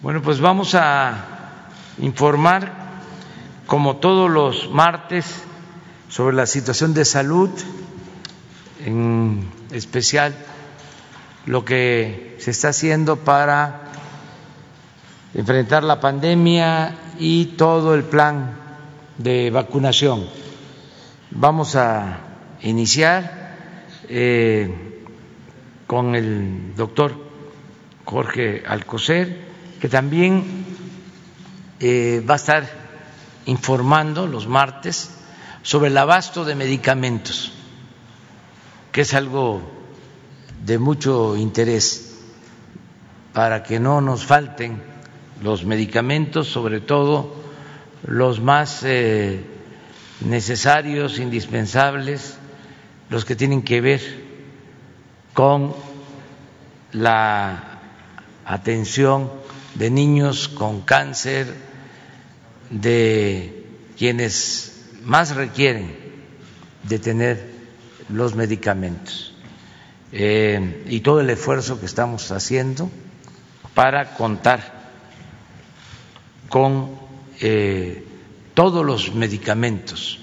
Bueno, pues vamos a informar, como todos los martes, sobre la situación de salud, en especial lo que se está haciendo para enfrentar la pandemia y todo el plan de vacunación. Vamos a iniciar eh, con el doctor Jorge Alcocer, que también eh, va a estar informando los martes sobre el abasto de medicamentos, que es algo de mucho interés para que no nos falten los medicamentos, sobre todo los más eh, necesarios, indispensables, los que tienen que ver con la atención de niños con cáncer, de quienes más requieren de tener los medicamentos. Eh, y todo el esfuerzo que estamos haciendo para contar con eh, todos los medicamentos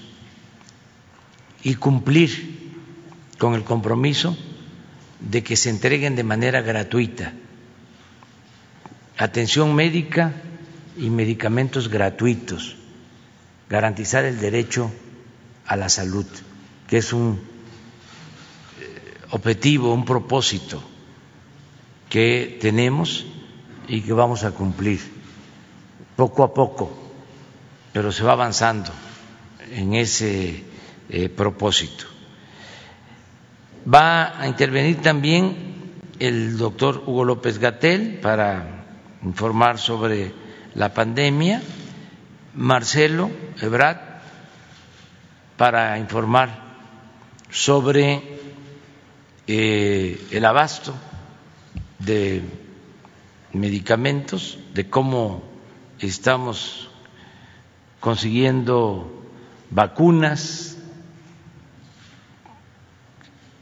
y cumplir con el compromiso de que se entreguen de manera gratuita atención médica y medicamentos gratuitos, garantizar el derecho a la salud, que es un eh, objetivo, un propósito que tenemos y que vamos a cumplir poco a poco, pero se va avanzando en ese eh, propósito. Va a intervenir también el doctor Hugo López Gatel para informar sobre la pandemia, Marcelo Ebrard para informar sobre eh, el abasto de medicamentos, de cómo estamos consiguiendo vacunas,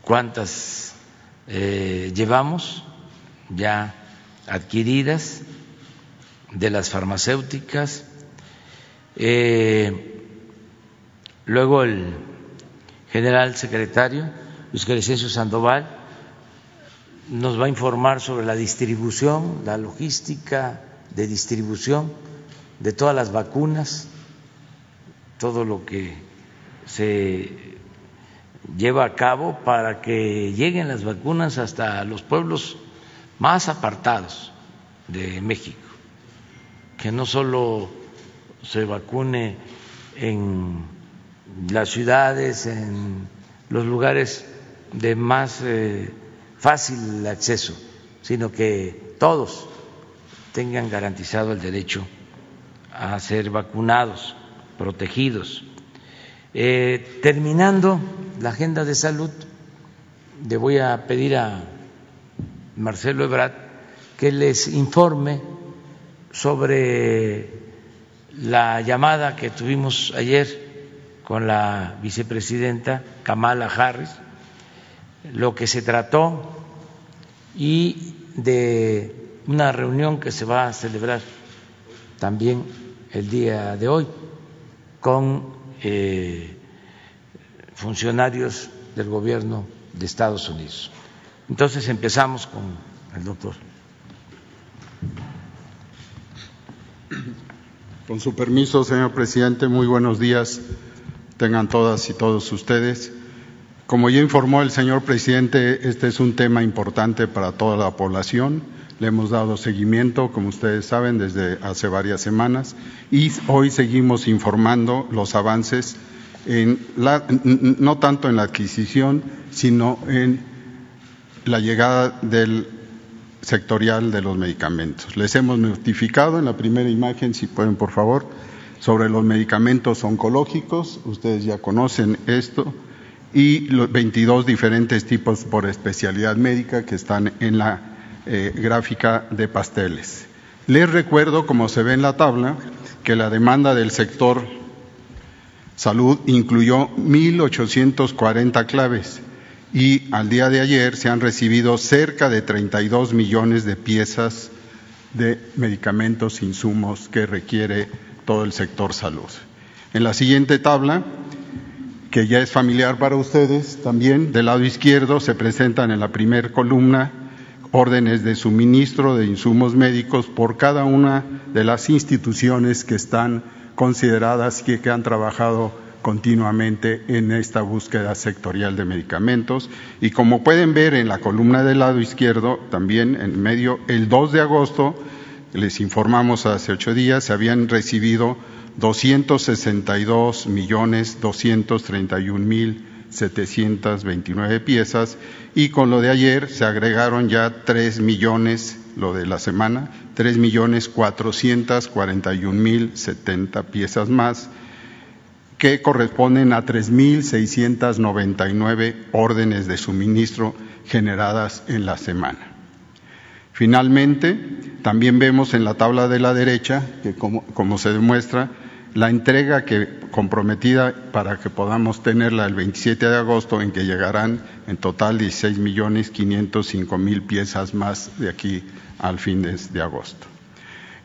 cuántas eh, llevamos ya adquiridas de las farmacéuticas. Eh, luego el general secretario Luis Crescencio Sandoval nos va a informar sobre la distribución, la logística de distribución de todas las vacunas, todo lo que se lleva a cabo para que lleguen las vacunas hasta los pueblos más apartados de México que no solo se vacune en las ciudades, en los lugares de más eh, fácil acceso, sino que todos tengan garantizado el derecho a ser vacunados, protegidos. Eh, terminando la agenda de salud, le voy a pedir a Marcelo Ebrard que les informe sobre la llamada que tuvimos ayer con la vicepresidenta Kamala Harris, lo que se trató y de una reunión que se va a celebrar también el día de hoy con eh, funcionarios del gobierno de Estados Unidos. Entonces empezamos con el doctor. Con su permiso, señor presidente, muy buenos días tengan todas y todos ustedes. Como ya informó el señor presidente, este es un tema importante para toda la población. Le hemos dado seguimiento, como ustedes saben, desde hace varias semanas y hoy seguimos informando los avances en la, no tanto en la adquisición, sino en la llegada del sectorial de los medicamentos. Les hemos notificado en la primera imagen, si pueden por favor, sobre los medicamentos oncológicos, ustedes ya conocen esto, y los 22 diferentes tipos por especialidad médica que están en la eh, gráfica de pasteles. Les recuerdo, como se ve en la tabla, que la demanda del sector salud incluyó 1.840 claves y al día de ayer se han recibido cerca de 32 millones de piezas de medicamentos, insumos que requiere todo el sector salud. En la siguiente tabla, que ya es familiar para ustedes, también del lado izquierdo se presentan en la primera columna órdenes de suministro de insumos médicos por cada una de las instituciones que están consideradas y que han trabajado continuamente en esta búsqueda sectorial de medicamentos. Y como pueden ver en la columna del lado izquierdo, también en medio, el 2 de agosto, les informamos hace ocho días, se habían recibido 262 millones 231 mil 729 piezas y con lo de ayer se agregaron ya 3 millones, lo de la semana, 3 millones 441 mil 70 piezas más que corresponden a 3.699 órdenes de suministro generadas en la semana. Finalmente, también vemos en la tabla de la derecha que, como, se demuestra, la entrega que comprometida para que podamos tenerla el 27 de agosto, en que llegarán en total 16 millones 505 mil piezas más de aquí al fin de, agosto.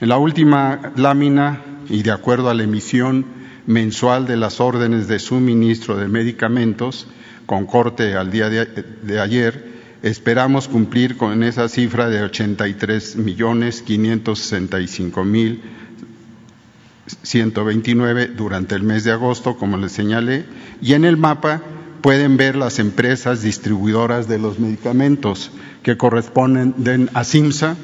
En la última lámina, y de acuerdo a la emisión mensual de las órdenes de suministro de medicamentos, con corte al día de, ayer, esperamos cumplir con esa cifra de 83 millones 565 mil 129 durante el mes de agosto, como les señalé, y en el mapa pueden ver las empresas distribuidoras de los medicamentos que corresponden a CIMSA,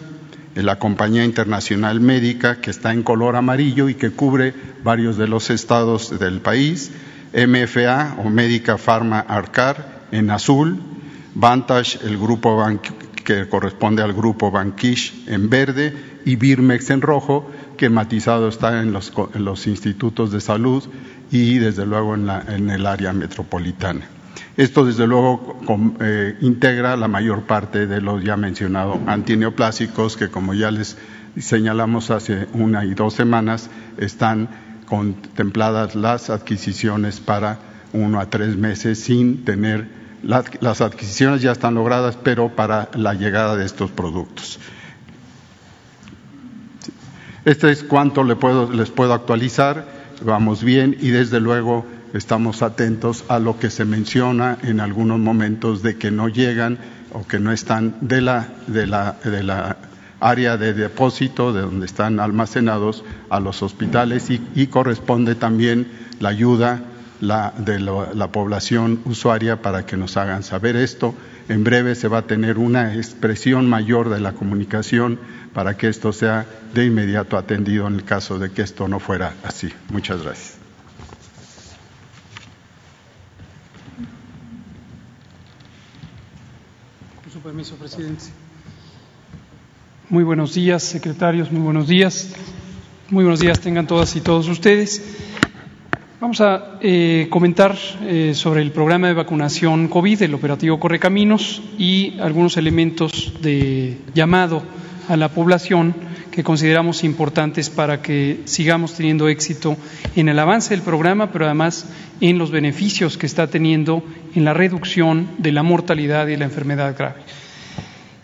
la compañía internacional médica que está en color amarillo y que cubre varios de los estados del país, MFA o Médica Pharma Arcar en azul, Vantage, el grupo que corresponde al grupo Bankish en verde y Birmex en rojo, que matizado está en los, los institutos de salud y desde luego en, la, en, el área metropolitana. Esto desde luego eh, integra la mayor parte de los ya mencionados antineoplásicos que como ya les señalamos hace una y dos semanas están contempladas las adquisiciones para uno a tres meses sin tener las adquisiciones ya están logradas pero para la llegada de estos productos. Este es cuanto les puedo actualizar, vamos bien y desde luego estamos atentos a lo que se menciona en algunos momentos de que no llegan o que no están de la, de la, de la área de depósito, de donde están almacenados, a los hospitales y, corresponde también la ayuda la, de la población usuaria para que nos hagan saber esto. En breve se va a tener una expresión mayor de la comunicación para que esto sea de inmediato atendido en el caso de que esto no fuera así. Muchas gracias. Permiso, presidente. Muy buenos días, secretarios, muy buenos días. Muy buenos días tengan todas y todos ustedes. Vamos a eh, comentar eh, sobre el programa de vacunación COVID, el operativo Correcaminos y algunos elementos de llamado a la población que consideramos importantes para que sigamos teniendo éxito en el avance del programa, pero además en los beneficios que está teniendo en la reducción de la mortalidad y la enfermedad grave.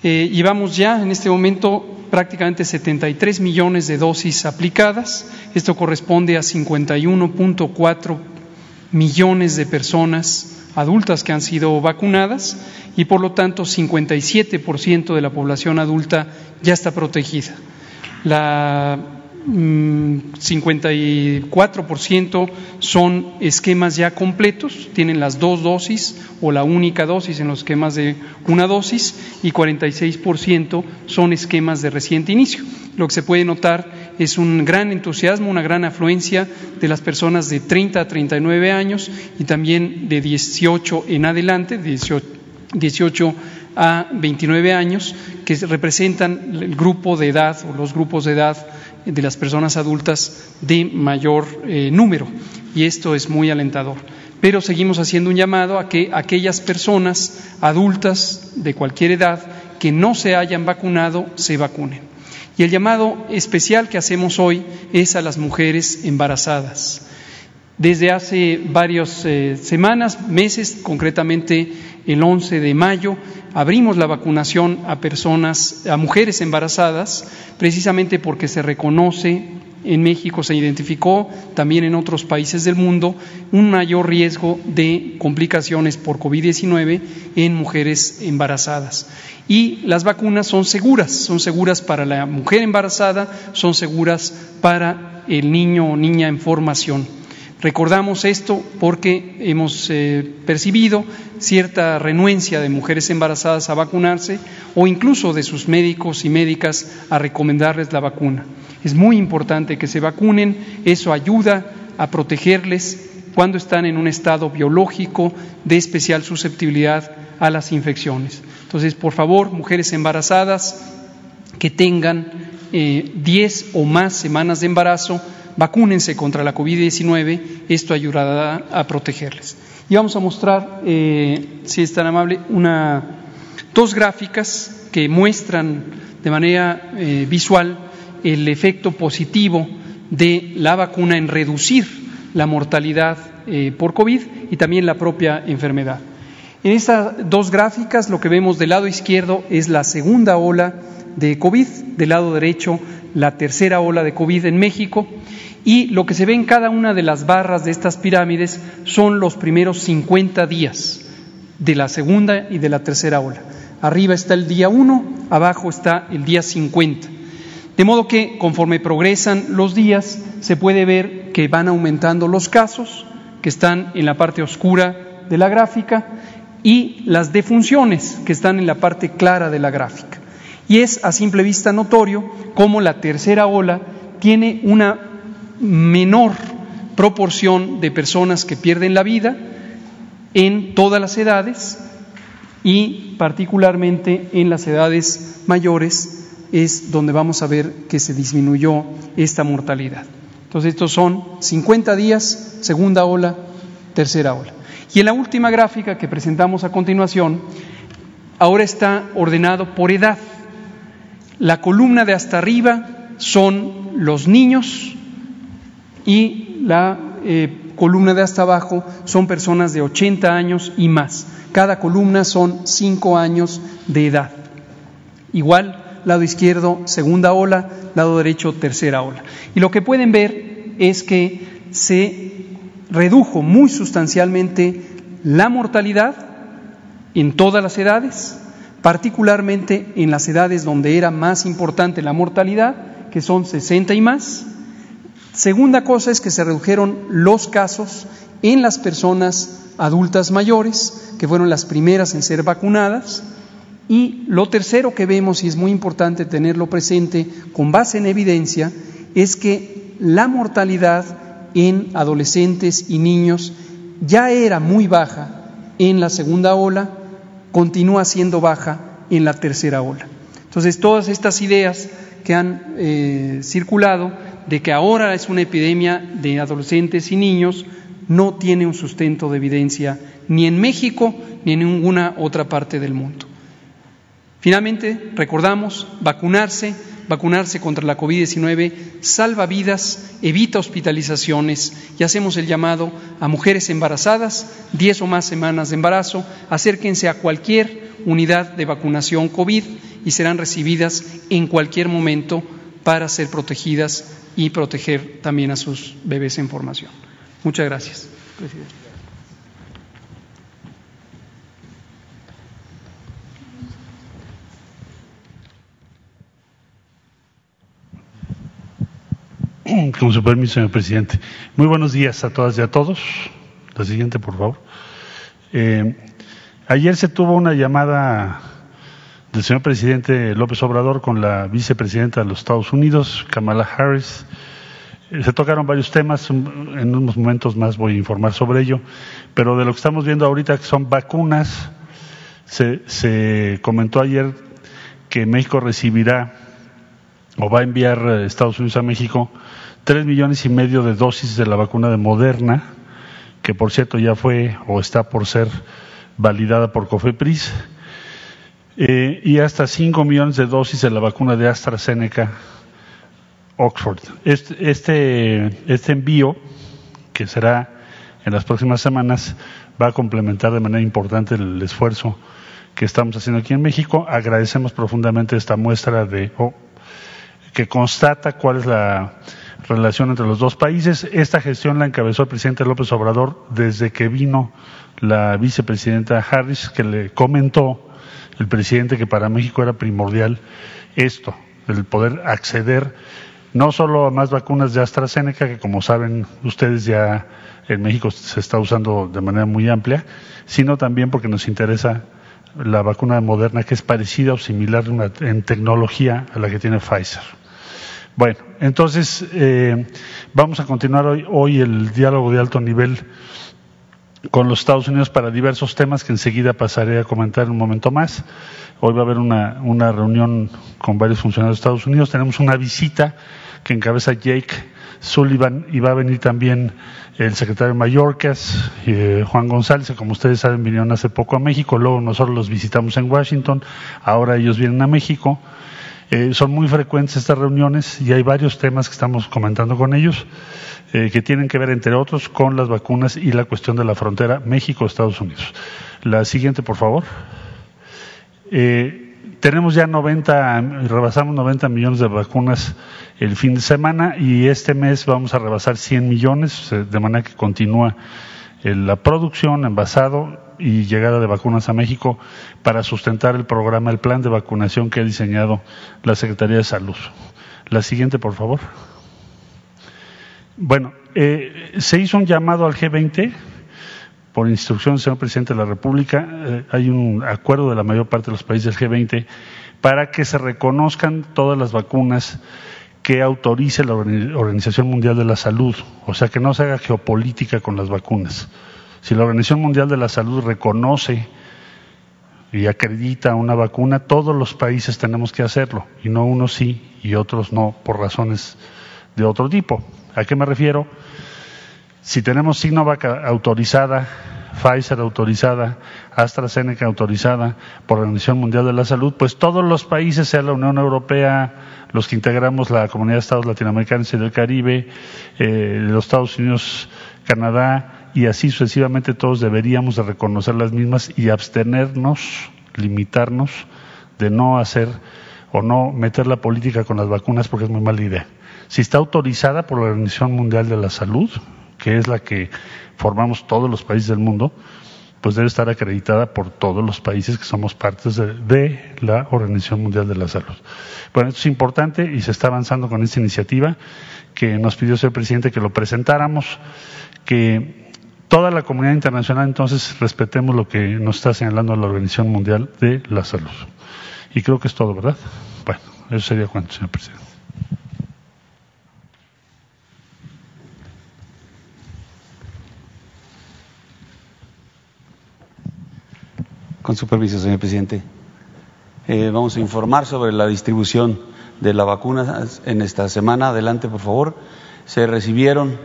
Eh, llevamos ya en este momento prácticamente 73 millones de dosis aplicadas. Esto corresponde a 51.4 millones de personas adultas que han sido vacunadas y por lo tanto 57% de la población adulta ya está protegida. La 54% mm, son esquemas ya completos, tienen las dos dosis o la única dosis en los esquemas de una dosis y 46% son esquemas de reciente inicio. Lo que se puede notar es un gran entusiasmo, una gran afluencia de las personas de 30 a 39 años y también de 18 en adelante, 18, 18 a 29 años, que representan el grupo de edad o los grupos de edad de las personas adultas de mayor eh, número. Y esto es muy alentador. Pero seguimos haciendo un llamado a que aquellas personas adultas de cualquier edad que no se hayan vacunado se vacunen. Y el llamado especial que hacemos hoy es a las mujeres embarazadas Desde hace varias eh, semanas, meses, concretamente el 11 de mayo, abrimos la vacunación a personas, a mujeres embarazadas, precisamente porque se reconoce en México se identificó, también en otros países del mundo, un mayor riesgo de complicaciones por COVID-19 en mujeres embarazadas. Y las vacunas son seguras, son seguras para la mujer embarazada, son seguras para el niño o niña en formación. Recordamos esto porque hemos eh, percibido cierta renuencia de mujeres embarazadas a vacunarse o incluso de sus médicos y médicas a recomendarles la vacuna. Es muy importante que se vacunen, eso ayuda a protegerles cuando están en un estado biológico de especial susceptibilidad a las infecciones. Entonces, por favor, mujeres embarazadas que tengan 10 eh, o más semanas de embarazo, vacúnense contra la COVID-19, esto ayudará a protegerles. Y vamos a mostrar, eh, si es tan amable, una, dos gráficas que muestran de manera eh, visual el efecto positivo de la vacuna en reducir la mortalidad por COVID y también la propia enfermedad. En estas dos gráficas lo que vemos del lado izquierdo es la segunda ola de COVID, del lado derecho la tercera ola de COVID en México y lo que se ve en cada una de las barras de estas pirámides son los primeros 50 días de la segunda y de la tercera ola. Arriba está el día 1, abajo está el día 50. De modo que conforme progresan los días, se puede ver que van aumentando los casos, que están en la parte oscura de la gráfica, y las defunciones, que están en la parte clara de la gráfica. Y es a simple vista notorio cómo la tercera ola tiene una menor proporción de personas que pierden la vida en todas las edades y particularmente en las edades mayores es donde vamos a ver que se disminuyó esta mortalidad. Entonces estos son 50 días, segunda ola, tercera ola. Y en la última gráfica que presentamos a continuación, ahora está ordenado por edad. La columna de hasta arriba son los niños, y la eh, columna de hasta abajo son personas de 80 años y más. Cada columna son 5 años de edad. Igual, lado izquierdo, segunda ola, lado derecho, tercera ola. Y lo que pueden ver es que se redujo muy sustancialmente la mortalidad en todas las edades, particularmente en las edades donde era más importante la mortalidad, que son 60 y más, Segunda cosa es que se redujeron los casos en las personas adultas mayores, que fueron las primeras en ser vacunadas. Y lo tercero que vemos, y es muy importante tenerlo presente con base en evidencia, es que la mortalidad en adolescentes y niños ya era muy baja en la segunda ola, continúa siendo baja en la tercera ola. Entonces, todas estas ideas que han eh, circulado de que ahora es una epidemia de adolescentes y niños no tiene un sustento de evidencia ni en México ni en ninguna otra parte del mundo. Finalmente, recordamos, vacunarse, vacunarse contra la COVID-19 salva vidas, evita hospitalizaciones y hacemos el llamado a mujeres embarazadas, 10 o más semanas de embarazo, acérquense a cualquier unidad de vacunación COVID y serán recibidas en cualquier momento para ser protegidas y proteger también a sus bebés en formación. Muchas gracias, presidente. Con su permiso, señor presidente. Muy buenos días a todas y a todos. La siguiente, por favor. Eh, ayer se tuvo una llamada del señor presidente López Obrador con la vicepresidenta de los Estados Unidos, Kamala Harris. Eh, se tocaron varios temas, en unos momentos más voy a informar sobre ello, pero de lo que estamos viendo ahorita, que son vacunas, se, se comentó ayer que México recibirá o va a enviar eh, Estados Unidos a México tres millones y medio de dosis de la vacuna de Moderna, que por cierto ya fue o está por ser validada por COFEPRIS eh, y hasta 5 millones de dosis de la vacuna de AstraZeneca Oxford. Este, este, este envío que será en las próximas semanas, va a complementar de manera importante el esfuerzo que estamos haciendo aquí en México. Agradecemos profundamente esta muestra de que constata cuál es la relación entre los dos países. Esta gestión la encabezó el presidente López Obrador desde que vino la vicepresidenta Harris, que le comentó el presidente que para México era primordial esto, el poder acceder no solo a más vacunas de AstraZeneca, que como saben ustedes ya en México se está usando de manera muy amplia, sino también porque nos interesa la vacuna moderna que es parecida o similar en tecnología a la que tiene Pfizer. Bueno, entonces eh, vamos a continuar hoy, hoy el diálogo de alto nivel con los Estados Unidos para diversos temas que enseguida pasaré a comentar en un momento más. Hoy va a haber una, una reunión con varios funcionarios de Estados Unidos. Tenemos una visita que encabeza Jake Sullivan y va a venir también el secretario Mallorcas, eh, Juan González, que como ustedes saben vinieron hace poco a México, luego nosotros los visitamos en Washington, ahora ellos vienen a México. Eh, son muy frecuentes estas reuniones y hay varios temas que estamos comentando con ellos eh, que tienen que ver, entre otros, con las vacunas y la cuestión de la frontera México-Estados Unidos. La siguiente, por favor. Eh, tenemos ya 90, rebasamos 90 millones de vacunas el fin de semana y este mes vamos a rebasar 100 millones, de manera que continúa la producción, envasado y llegada de vacunas a México para sustentar el programa, el plan de vacunación que ha diseñado la Secretaría de Salud. La siguiente, por favor. Bueno, eh, se hizo un llamado al G20 por instrucción del señor presidente de la República. Eh, hay un acuerdo de la mayor parte de los países del G20 para que se reconozcan todas las vacunas que autorice la Organización Mundial de la Salud, o sea, que no se haga geopolítica con las vacunas. Si la Organización Mundial de la Salud reconoce y acredita una vacuna, todos los países tenemos que hacerlo, y no unos sí y otros no, por razones de otro tipo. ¿A qué me refiero? Si tenemos Sinovac autorizada, Pfizer autorizada, AstraZeneca autorizada por la Organización Mundial de la Salud, pues todos los países, sea la Unión Europea, los que integramos la Comunidad de Estados Latinoamericanos y del Caribe, eh, los Estados Unidos, Canadá, y así sucesivamente todos deberíamos de reconocer las mismas y abstenernos, limitarnos de no hacer o no meter la política con las vacunas porque es muy mala idea. Si está autorizada por la Organización Mundial de la Salud, que es la que formamos todos los países del mundo, pues debe estar acreditada por todos los países que somos partes de, la Organización Mundial de la Salud. Bueno, esto es importante y se está avanzando con esta iniciativa que nos pidió el presidente que lo presentáramos, que toda la comunidad internacional entonces respetemos lo que nos está señalando la Organización Mundial de la Salud. Y creo que es todo, ¿verdad? Bueno, eso sería cuanto, señor presidente. Con su permiso, señor presidente. Eh, vamos a informar sobre la distribución de la vacuna en esta semana. Adelante, por favor. Se recibieron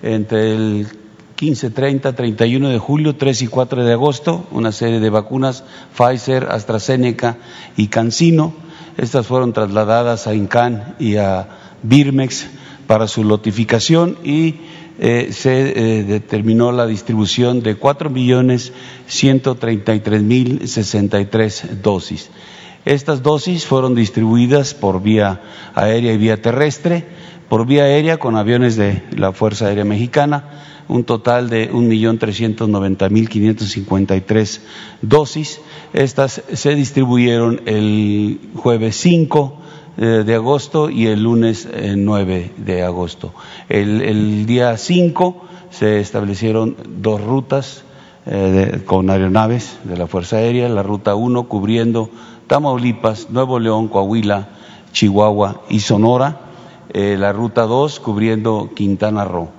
entre el 15, 30, 31 de julio, 3 y 4 de agosto, una serie de vacunas Pfizer, AstraZeneca y CanSino. Estas fueron trasladadas a INCAN y a Birmex para su notificación y eh, se eh, determinó la distribución de 4.133.063 dosis. Estas dosis fueron distribuidas por vía aérea y vía terrestre, por vía aérea con aviones de la Fuerza Aérea Mexicana, un total de 1.390.553 dosis. Estas se distribuyeron el jueves 5 eh, de agosto y el lunes 9 eh, de agosto. El, día 5 se establecieron dos rutas eh, con aeronaves de la Fuerza Aérea, la ruta 1 cubriendo Tamaulipas, Nuevo León, Coahuila, Chihuahua y Sonora, la ruta 2 cubriendo Quintana Roo.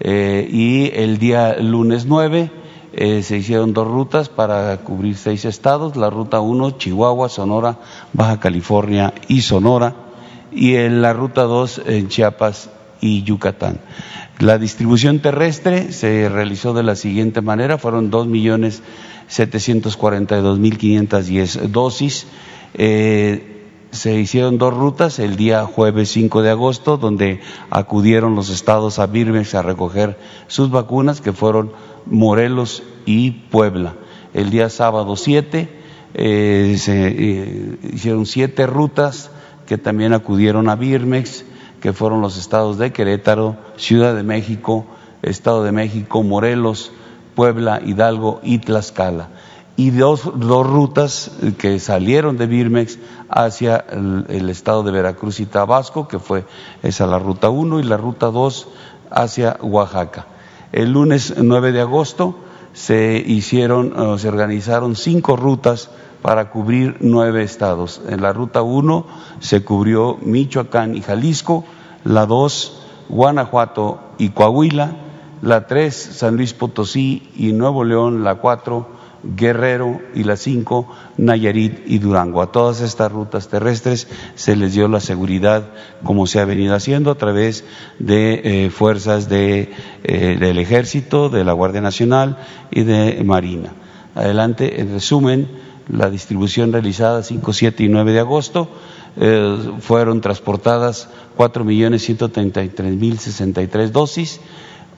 Eh, y el día lunes 9 eh, se hicieron dos rutas para cubrir seis estados, la ruta 1 Chihuahua, Sonora, Baja California y Sonora, y en la ruta 2 en Chiapas y Yucatán. La distribución terrestre se realizó de la siguiente manera, fueron 2.742.510 dosis. Eh, se hicieron dos rutas el día jueves 5 de agosto, donde acudieron los estados a Birmex a recoger sus vacunas, que fueron Morelos y Puebla. El día sábado 7 eh, se eh, hicieron siete rutas que también acudieron a Birmex, que fueron los estados de Querétaro, Ciudad de México, Estado de México, Morelos, Puebla, Hidalgo y Tlaxcala y dos, dos rutas que salieron de Birmex hacia el, estado de Veracruz y Tabasco, que fue esa la ruta 1 y la ruta 2 hacia Oaxaca. El lunes 9 de agosto se hicieron, se organizaron cinco rutas para cubrir nueve estados. En la ruta 1 se cubrió Michoacán y Jalisco, la 2 Guanajuato y Coahuila, la 3 San Luis Potosí y Nuevo León, la 4 Guerrero y las cinco Nayarit y Durango. A todas estas rutas terrestres se les dio la seguridad como se ha venido haciendo a través de eh, fuerzas de, eh, del Ejército, de la Guardia Nacional y de Marina. Adelante, en resumen, la distribución realizada 5, 7 y 9 de agosto eh, fueron transportadas 4.133.063 dosis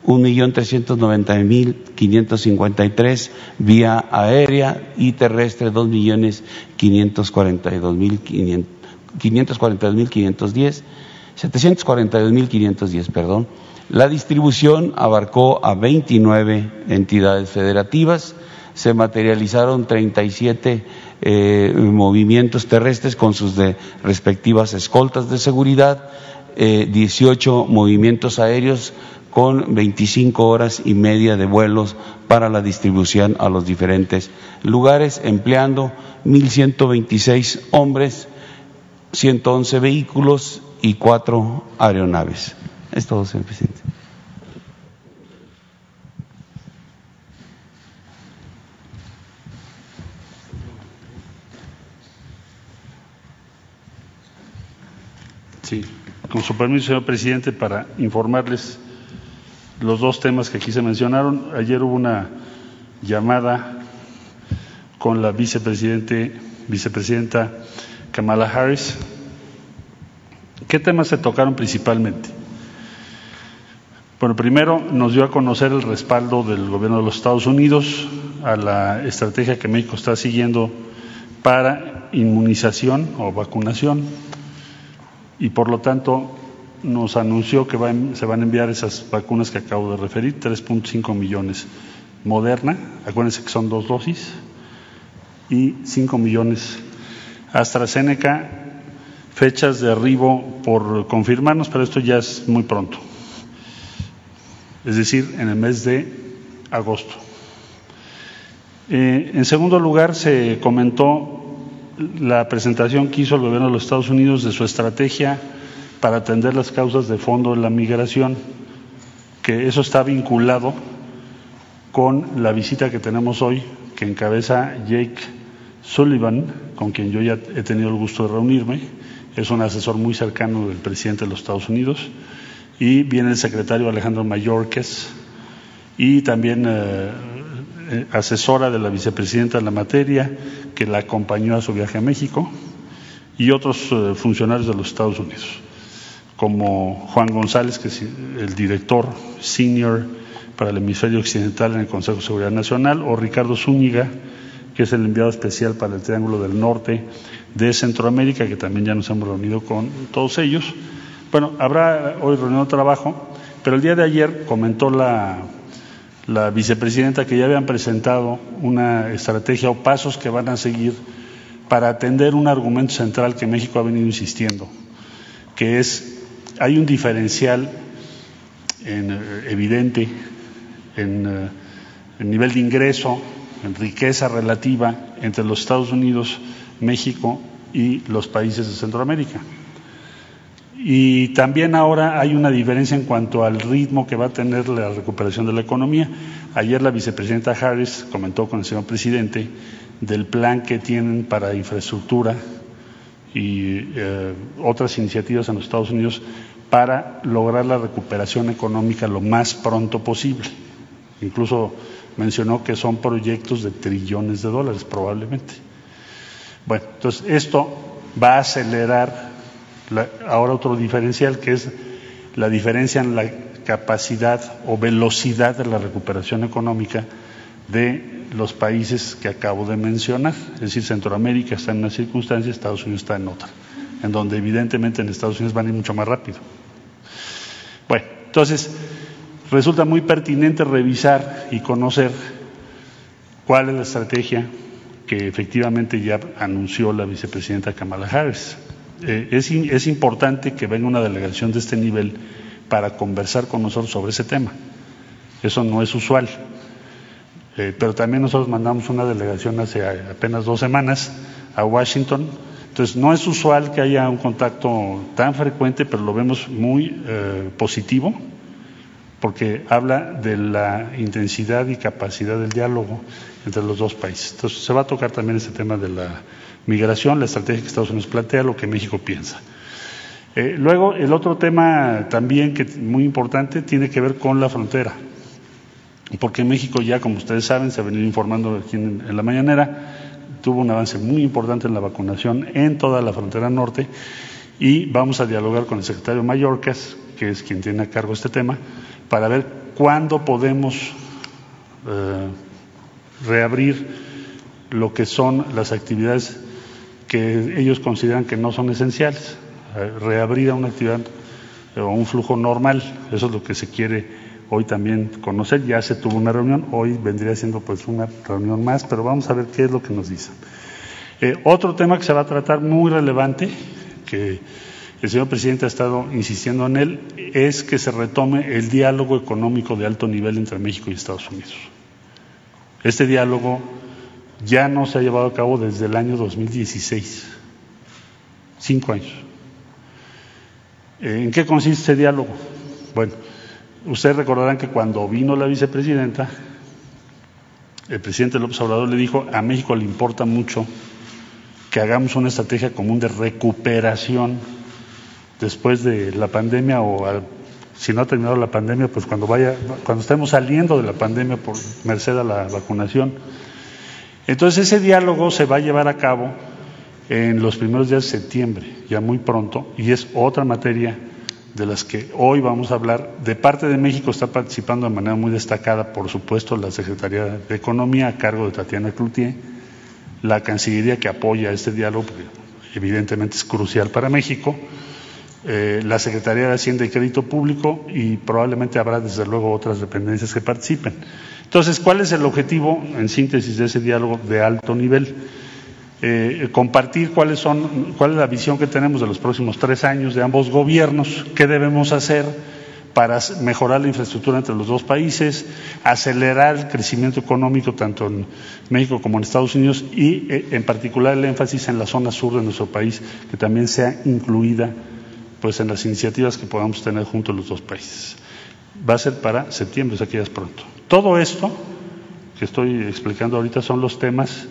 1.390.553 vía aérea y terrestre 2.542.510, 742.510, perdón. La distribución abarcó a 29 entidades federativas, se materializaron 37 eh, movimientos terrestres con sus respectivas escoltas de seguridad, 18 eh, movimientos aéreos con 25 horas y media de vuelos para la distribución a los diferentes lugares, empleando 1.126 hombres, 111 vehículos y cuatro aeronaves. Es todo, señor presidente. Sí, con su permiso, señor presidente, para informarles los dos temas que aquí se mencionaron. Ayer hubo una llamada con la vicepresidente, vicepresidenta Kamala Harris. ¿Qué temas se tocaron principalmente? Bueno, primero nos dio a conocer el respaldo del gobierno de los Estados Unidos a la estrategia que México está siguiendo para inmunización o vacunación y por lo tanto nos anunció que se van a enviar esas vacunas que acabo de referir, 3.5 millones. Moderna, acuérdense que son dos dosis, y 5 millones AstraZeneca, fechas de arribo por confirmarnos, pero esto ya es muy pronto, es decir, en el mes de agosto. Eh, en segundo lugar, se comentó la presentación que hizo el gobierno de los Estados Unidos de su estrategia para atender las causas de fondo de la migración, que eso está vinculado con la visita que tenemos hoy, que encabeza Jake Sullivan, con quien yo ya he tenido el gusto de reunirme, es un asesor muy cercano del presidente de los Estados Unidos, y viene el secretario Alejandro Mayorques, y también eh, eh, asesora de la vicepresidenta en la materia, que la acompañó a su viaje a México, y otros eh, funcionarios de los Estados Unidos como Juan González, que es el director senior para el hemisferio occidental en el Consejo de Seguridad Nacional, o Ricardo Zúñiga, que es el enviado especial para el Triángulo del Norte de Centroamérica, que también ya nos hemos reunido con todos ellos. Bueno, habrá hoy reunión de trabajo, pero el día de ayer comentó la, vicepresidenta que ya habían presentado una estrategia o pasos que van a seguir para atender un argumento central que México ha venido insistiendo, que es hay un diferencial en, eh, evidente en el eh, nivel de ingreso, en riqueza relativa entre los Estados Unidos, México y los países de Centroamérica. Y también ahora hay una diferencia en cuanto al ritmo que va a tener la recuperación de la economía. Ayer la vicepresidenta Harris comentó con el señor presidente del plan que tienen para infraestructura y eh, otras iniciativas en los Estados Unidos para lograr la recuperación económica lo más pronto posible. Incluso mencionó que son proyectos de trillones de dólares probablemente. Bueno, entonces esto va a acelerar ahora otro diferencial que es la diferencia en la capacidad o velocidad de la recuperación económica de los países que acabo de mencionar. Es decir, Centroamérica está en una circunstancia, Estados Unidos está en otra, en donde evidentemente en Estados Unidos van a ir mucho más rápido. Bueno, entonces resulta muy pertinente revisar y conocer cuál es la estrategia que efectivamente ya anunció la vicepresidenta Kamala Harris. Eh, es, es importante que venga una delegación de este nivel para conversar con nosotros sobre ese tema. Eso no es usual. Eh, pero también nosotros mandamos una delegación hace apenas dos semanas a Washington. Entonces, no es usual que haya un contacto tan frecuente, pero lo vemos muy eh, positivo, porque habla de la intensidad y capacidad del diálogo entre los dos países. Entonces, se va a tocar también ese tema de la migración, la estrategia que Estados Unidos plantea, lo que México piensa. Eh, luego, el otro tema también que muy importante tiene que ver con la frontera porque México ya, como ustedes saben, se ha venido informando aquí en, la mañanera, tuvo un avance muy importante en la vacunación en toda la frontera norte y vamos a dialogar con el secretario Mallorcas, que es quien tiene a cargo este tema, para ver cuándo podemos eh, reabrir lo que son las actividades que ellos consideran que no son esenciales, eh, reabrir a una actividad o un flujo normal, eso es lo que se quiere hoy también conocer. Ya se tuvo una reunión, hoy vendría siendo pues una reunión más, pero vamos a ver qué es lo que nos dicen. Eh, otro tema que se va a tratar muy relevante, que el señor presidente ha estado insistiendo en él, es que se retome el diálogo económico de alto nivel entre México y Estados Unidos. Este diálogo ya no se ha llevado a cabo desde el año 2016, cinco años. Eh, ¿En qué consiste ese diálogo? Bueno, Ustedes recordarán que cuando vino la vicepresidenta, el presidente López Obrador le dijo, a México le importa mucho que hagamos una estrategia común de recuperación después de la pandemia o si no ha terminado la pandemia, pues cuando vaya, cuando estemos saliendo de la pandemia por merced a la vacunación. Entonces ese diálogo se va a llevar a cabo en los primeros días de septiembre, ya muy pronto, y es otra materia de las que hoy vamos a hablar. De parte de México está participando de manera muy destacada, por supuesto, la Secretaría de Economía a cargo de Tatiana Cloutier, la Cancillería que apoya este diálogo, porque evidentemente es crucial para México, eh, la Secretaría de Hacienda y Crédito Público y probablemente habrá desde luego otras dependencias que participen. Entonces, ¿cuál es el objetivo, en síntesis, de ese diálogo de alto nivel? Eh, compartir cuáles son, cuál es la visión que tenemos de los próximos tres años de ambos gobiernos, qué debemos hacer para mejorar la infraestructura entre los dos países, acelerar el crecimiento económico tanto en México como en Estados Unidos y eh, en particular el énfasis en la zona sur de nuestro país, que también sea incluida pues en las iniciativas que podamos tener juntos los dos países. Va a ser para septiembre, o sea que ya es pronto. Todo esto que estoy explicando ahorita son los temas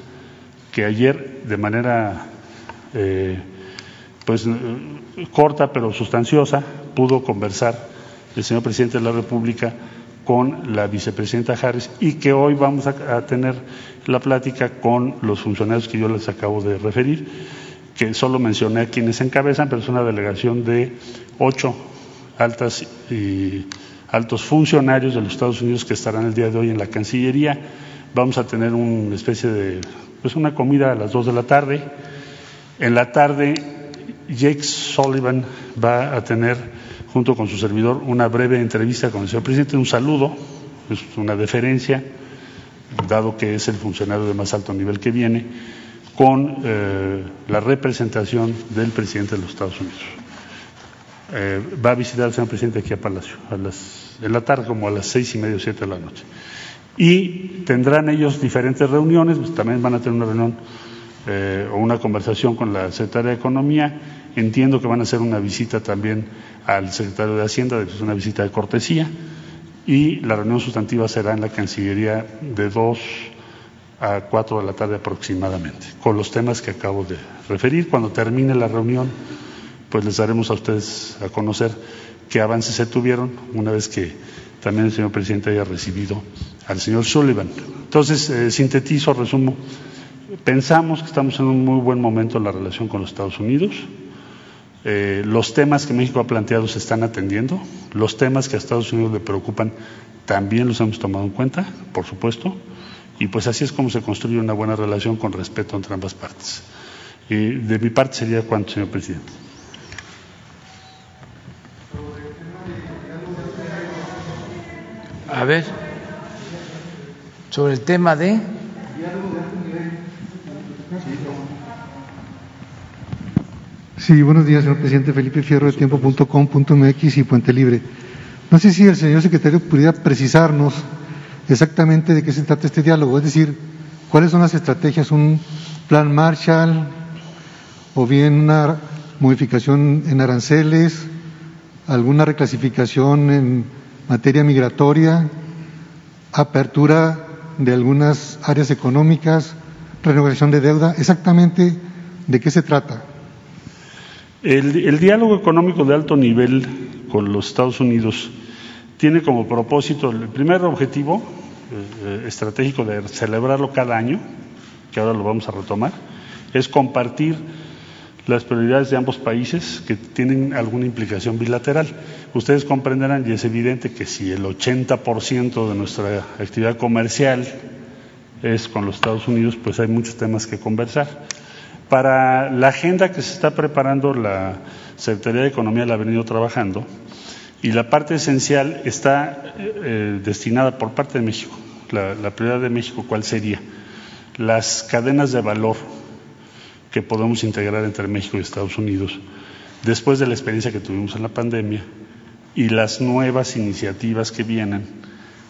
que ayer de manera eh, pues corta pero sustanciosa pudo conversar el señor presidente de la República con la vicepresidenta Harris y que hoy vamos a, tener la plática con los funcionarios que yo les acabo de referir, que solo mencioné a quienes encabezan, pero es una delegación de ocho altas y altos funcionarios de los Estados Unidos que estarán el día de hoy en la Cancillería. Vamos a tener una especie de pues una comida a las dos de la tarde. En la tarde, Jake Sullivan va a tener, junto con su servidor, una breve entrevista con el señor presidente, un saludo, es una deferencia, dado que es el funcionario de más alto nivel que viene, con eh, la representación del presidente de los Estados Unidos. Eh, va a visitar al señor presidente aquí a Palacio, a las, en la tarde como a las seis y media o siete de la noche y tendrán ellos diferentes reuniones, pues, también van a tener una reunión eh, o una conversación con la secretaria de Economía. Entiendo que van a hacer una visita también al secretario de Hacienda, es una visita de cortesía, y la reunión sustantiva será en la Cancillería de 2 a 4 de la tarde aproximadamente, con los temas que acabo de referir. Cuando termine la reunión, pues les daremos a ustedes a conocer qué avances se tuvieron una vez que también el señor presidente haya recibido al señor Sullivan. Entonces, eh, sintetizo, resumo, pensamos que estamos en un muy buen momento en la relación con los Estados Unidos. Eh, los temas que México ha planteado se están atendiendo. Los temas que a Estados Unidos le preocupan también los hemos tomado en cuenta, por supuesto. Y pues así es como se construye una buena relación con respeto entre ambas partes. de mi parte sería cuanto, señor presidente. A ver, sobre el tema de... Sí, buenos días, señor presidente. Felipe Fierro de tiempo.com.mx y Puente Libre. No sé si el señor secretario pudiera precisarnos exactamente de qué se trata este diálogo, es decir, cuáles son las estrategias, un plan Marshall o bien una modificación en aranceles, alguna reclasificación en materia migratoria, apertura de algunas áreas económicas, renovación de deuda, exactamente de qué se trata. El, diálogo económico de alto nivel con los Estados Unidos tiene como propósito, el primer objetivo eh, estratégico de celebrarlo cada año, que ahora lo vamos a retomar, es compartir las prioridades de ambos países que tienen alguna implicación bilateral. Ustedes comprenderán, y es evidente, que si el 80% de nuestra actividad comercial es con los Estados Unidos, pues hay muchos temas que conversar. Para la agenda que se está preparando, la Secretaría de Economía la ha venido trabajando y la parte esencial está eh, destinada por parte de México. La prioridad de México, ¿cuál sería? Las cadenas de valor que podemos integrar entre México y Estados Unidos después de la experiencia que tuvimos en la pandemia y las nuevas iniciativas que vienen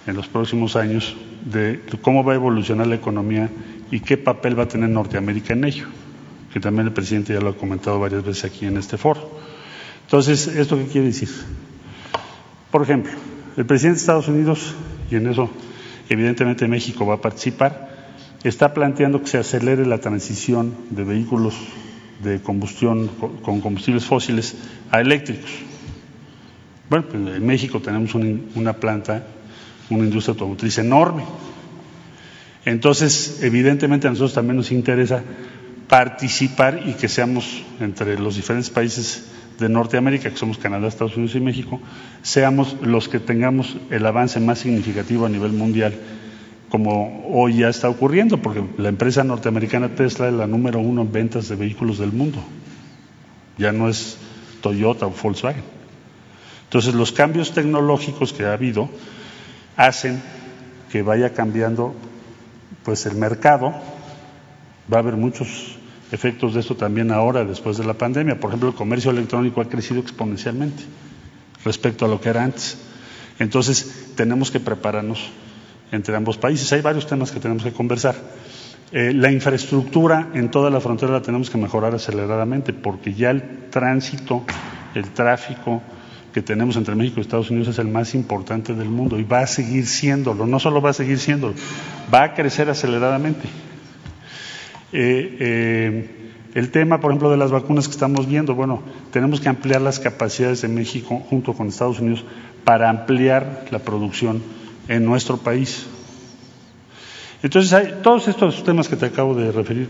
en los próximos años de cómo va a evolucionar la economía y qué papel va a tener Norteamérica en ello, que también el presidente ya lo ha comentado varias veces aquí en este foro. Entonces, ¿esto qué quiere decir? Por ejemplo, el presidente de Estados Unidos, y en eso evidentemente México va a participar, está planteando que se acelere la transición de vehículos de combustión con combustibles fósiles a eléctricos. Bueno, pues en México tenemos una planta, una industria automotriz enorme. Entonces, evidentemente a nosotros también nos interesa participar y que seamos entre los diferentes países de Norteamérica, que somos Canadá, Estados Unidos y México, seamos los que tengamos el avance más significativo a nivel mundial como hoy ya está ocurriendo, porque la empresa norteamericana Tesla es la número uno en ventas de vehículos del mundo. Ya no es Toyota o Volkswagen. Entonces, los cambios tecnológicos que ha habido hacen que vaya cambiando pues el mercado. Va a haber muchos efectos de esto también ahora, después de la pandemia. Por ejemplo, el comercio electrónico ha crecido exponencialmente respecto a lo que era antes. Entonces, tenemos que prepararnos entre ambos países. Hay varios temas que tenemos que conversar. Eh, la infraestructura en toda la frontera la tenemos que mejorar aceleradamente porque ya el tránsito, el tráfico que tenemos entre México y Estados Unidos es el más importante del mundo y va a seguir siéndolo. No solo va a seguir siéndolo, va a crecer aceleradamente. Eh, eh, el tema, por ejemplo, de las vacunas que estamos viendo, bueno, tenemos que ampliar las capacidades de México junto con Estados Unidos para ampliar la producción en nuestro país. Entonces, hay, todos estos temas que te acabo de referir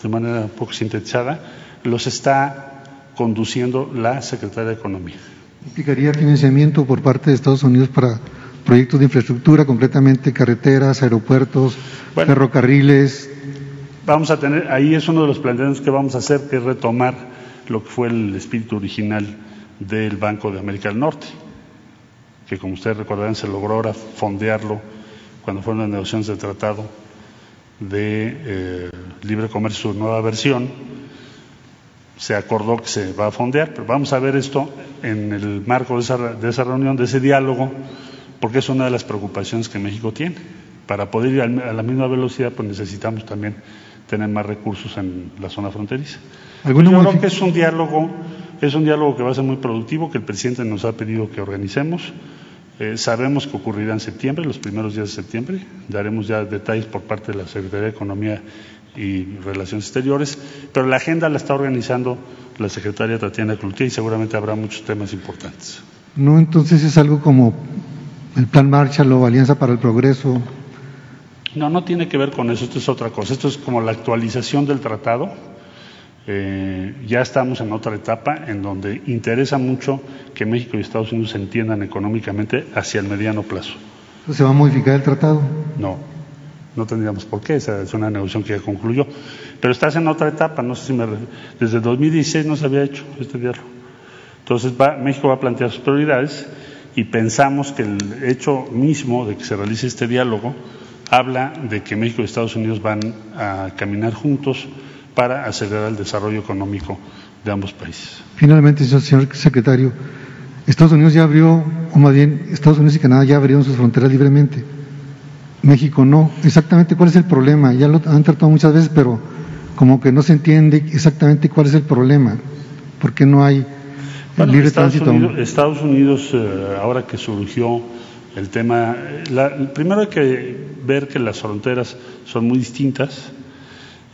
de manera un poco sintetizada, los está conduciendo la Secretaría de Economía. ¿Implicaría financiamiento por parte de Estados Unidos para proyectos de infraestructura, concretamente carreteras, aeropuertos, ferrocarriles? Vamos a tener, ahí es uno de los planteamientos que vamos a hacer, que es retomar lo que fue el espíritu original del Banco de América del Norte que como ustedes recordarán se logró ahora fondearlo cuando fueron las negociaciones del Tratado de eh, Libre Comercio, su nueva versión, se acordó que se va a fondear, pero vamos a ver esto en el marco de esa, de esa reunión, de ese diálogo, porque es una de las preocupaciones que México tiene. Para poder ir a la misma velocidad, pues necesitamos también tener más recursos en la zona fronteriza. Yo creo que es un diálogo es un diálogo que va a ser muy productivo, que el presidente nos ha pedido que organicemos. Eh, sabemos que ocurrirá en septiembre, los primeros días de septiembre. Daremos ya detalles por parte de la Secretaría de Economía y Relaciones Exteriores, pero la agenda la está organizando la secretaria Tatiana Cloutier y seguramente habrá muchos temas importantes. No, entonces es algo como el Plan Marshall o Alianza para el Progreso. No, no tiene que ver con eso, esto es otra cosa, esto es como la actualización del tratado. Eh, ya estamos en otra etapa en donde interesa mucho que México y Estados Unidos se entiendan económicamente hacia el mediano plazo. ¿Se va a modificar el tratado? No, no tendríamos por qué, esa es una negociación que ya concluyó. Pero estás en otra etapa, no sé si me... Desde 2016 no se había hecho este diálogo. Entonces va, México va a plantear sus prioridades y pensamos que el hecho mismo de que se realice este diálogo habla de que México y Estados Unidos van a caminar juntos para acelerar el desarrollo económico de ambos países. Finalmente, señor secretario, Estados Unidos ya abrió, o más bien Estados Unidos y Canadá ya abrieron sus fronteras libremente. México no. Exactamente cuál es el problema. Ya lo han tratado muchas veces, pero como que no se entiende exactamente cuál es el problema. ¿Por qué no hay libre Estados tránsito? Unidos, Estados Unidos eh, ahora que surgió el tema, la- primero hay que ver que las fronteras son muy distintas,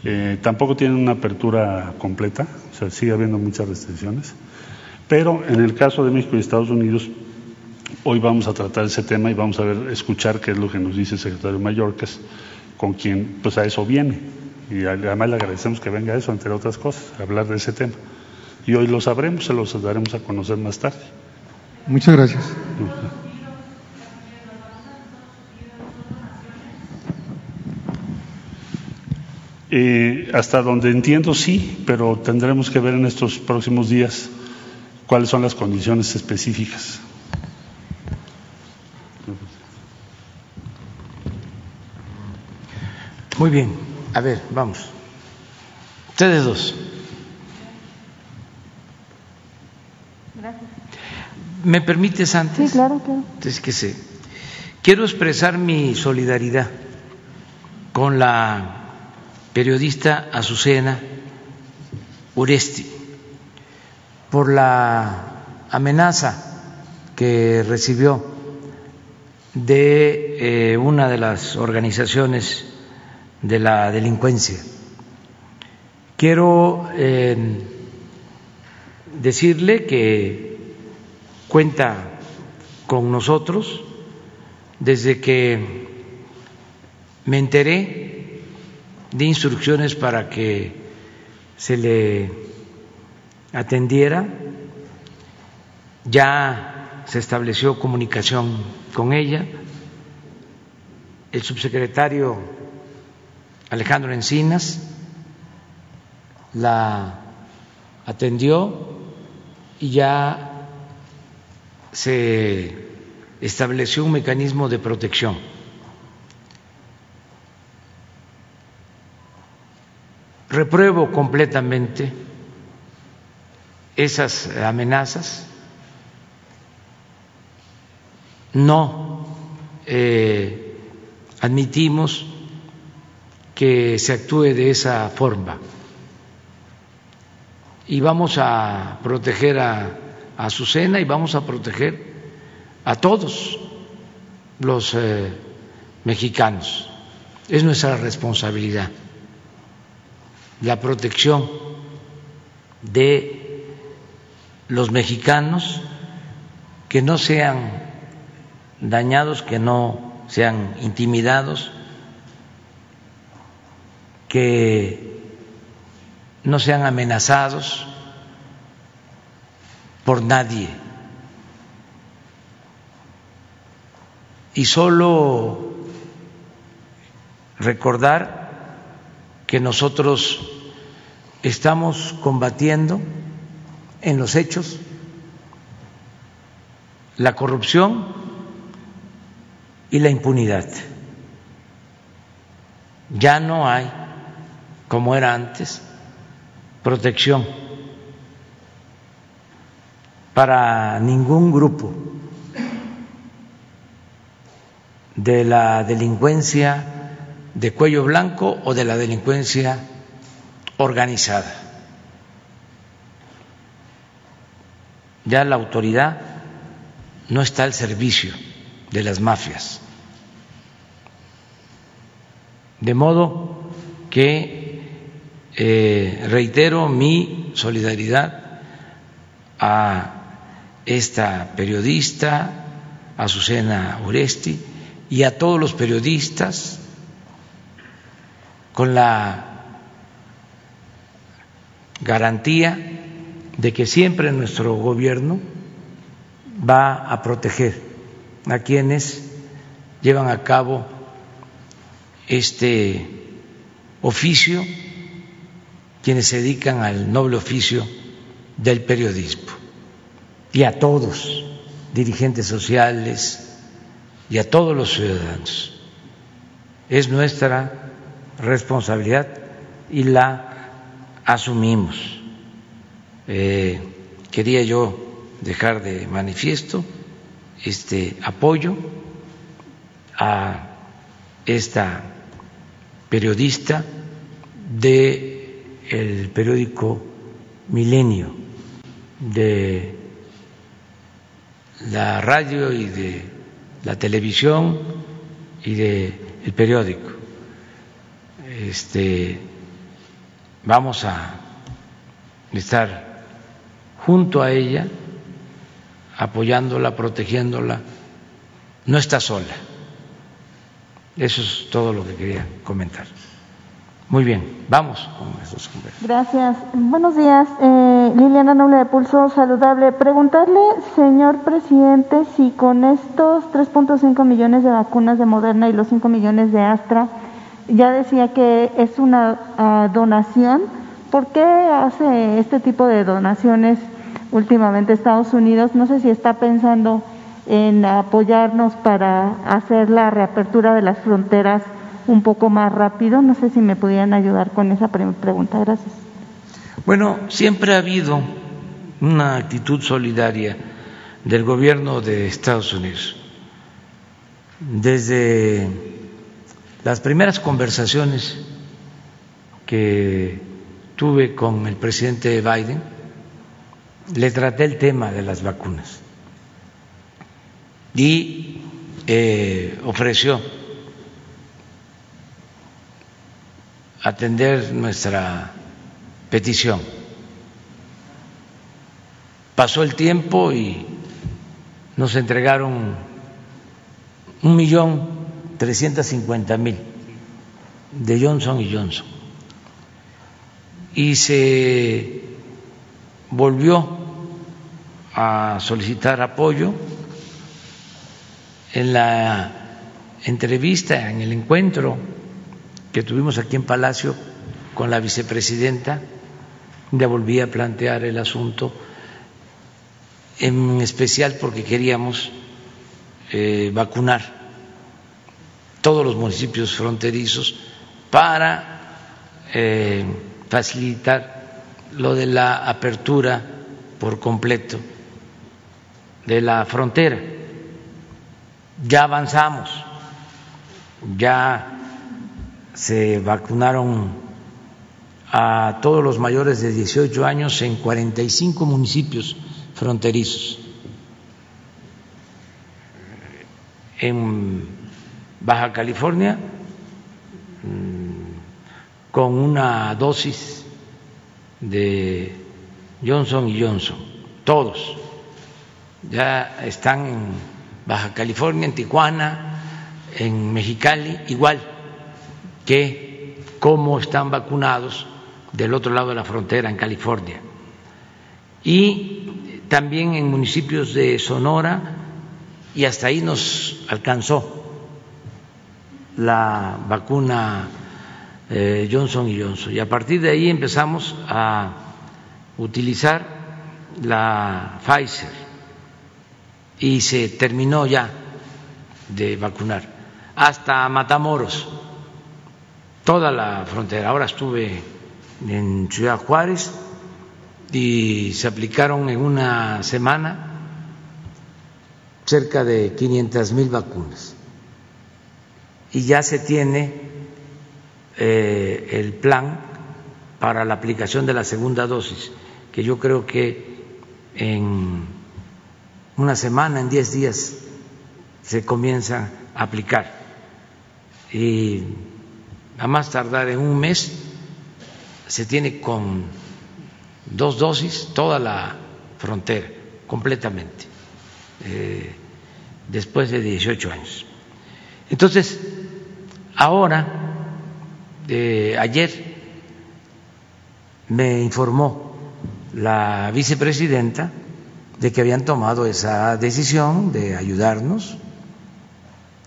eh, tampoco tienen una apertura completa, o sea, sigue habiendo muchas restricciones, pero en el caso de México y Estados Unidos, hoy vamos a tratar ese tema y vamos a ver, escuchar qué es lo que nos dice el secretario Mallorcas, con quien pues a eso viene, y además le agradecemos que venga a eso, entre otras cosas, a hablar de ese tema. Y hoy lo sabremos, se los daremos a conocer más tarde. Muchas gracias. Eh, hasta donde entiendo sí, pero tendremos que ver en estos próximos días cuáles son las condiciones específicas. Muy bien, a ver, vamos. Ustedes dos. ¿Me permites antes? Sí, claro, claro. Es que sé. Quiero expresar mi solidaridad con la periodista Azucena Uresti por la amenaza que recibió de eh, una de las organizaciones de la delincuencia. Quiero eh, decirle que cuenta con nosotros desde que me enteré de instrucciones para que se le atendiera. Ya se estableció comunicación con ella. El subsecretario Alejandro Encinas la atendió y ya se estableció un mecanismo de protección. Repruebo completamente esas amenazas. No eh, admitimos que se actúe de esa forma y vamos a proteger a, a Azucena y vamos a proteger a todos los eh, mexicanos. Es nuestra responsabilidad la protección de los mexicanos que no sean dañados, que no sean intimidados, que no sean amenazados por nadie. Y solo recordar que nosotros estamos combatiendo en los hechos la corrupción y la impunidad. Ya no hay, como era antes, protección para ningún grupo de la delincuencia de cuello blanco o de la delincuencia organizada. Ya la autoridad no está al servicio de las mafias. De modo que eh, reitero mi solidaridad a esta periodista, Azucena Uresti, y a todos los periodistas con la garantía de que siempre nuestro gobierno va a proteger a quienes llevan a cabo este oficio, quienes se dedican al noble oficio del periodismo, y a todos, dirigentes sociales y a todos los ciudadanos. Es nuestra responsabilidad y la asumimos. Eh, quería yo dejar de manifiesto este apoyo a esta periodista de el periódico Milenio, de la radio y de la televisión y de el periódico. Este vamos a estar junto a ella apoyándola, protegiéndola. No está sola. Eso es todo lo que quería comentar. Muy bien, vamos con esos conversaciones. Gracias. Buenos días, eh, Liliana Noble de Pulso Saludable. Preguntarle, señor presidente, si con estos 3.5 millones de vacunas de Moderna y los 5 millones de Astra, ya decía que es una uh, donación, ¿por qué hace este tipo de donaciones últimamente Estados Unidos? No sé si está pensando en apoyarnos para hacer la reapertura de las fronteras un poco más rápido. No sé si me pudieran ayudar con esa pregunta. Gracias. Bueno, siempre ha habido una actitud solidaria del gobierno de Estados Unidos. Desde las primeras conversaciones que tuve con el presidente Biden, le traté el tema de las vacunas y eh, ofreció atender nuestra petición. Pasó el tiempo y nos entregaron un millón trescientos cincuenta mil de Johnson y Johnson. Y se volvió a solicitar apoyo en la entrevista, en el encuentro que tuvimos aquí en Palacio con la vicepresidenta, ya volví a plantear el asunto, en especial porque queríamos eh, vacunar todos los municipios fronterizos para eh, facilitar lo de la apertura por completo de la frontera ya avanzamos, ya se vacunaron a todos los mayores de 18 años en 45 municipios fronterizos. En Baja California, mm, con una dosis de Johnson y Johnson, todos. Ya están en Baja California, en Tijuana, en Mexicali, igual que cómo están vacunados del otro lado de la frontera, en California. Y también en municipios de Sonora, y hasta ahí nos alcanzó la vacuna eh, Johnson y Johnson. Y a partir de ahí empezamos a utilizar la Pfizer y se terminó ya de vacunar, hasta Matamoros, toda la frontera. Ahora estuve en Ciudad Juárez y se aplicaron en una semana cerca de 500 mil vacunas. Y ya se tiene eh, el plan para la aplicación de la segunda dosis, que yo creo que en una semana, en diez días, se comienza a aplicar. Y a más tardar en un mes se tiene con dos dosis toda la frontera, completamente, eh, después de 18 años. Entonces, ahora eh, ayer me informó la vicepresidenta de que habían tomado esa decisión de ayudarnos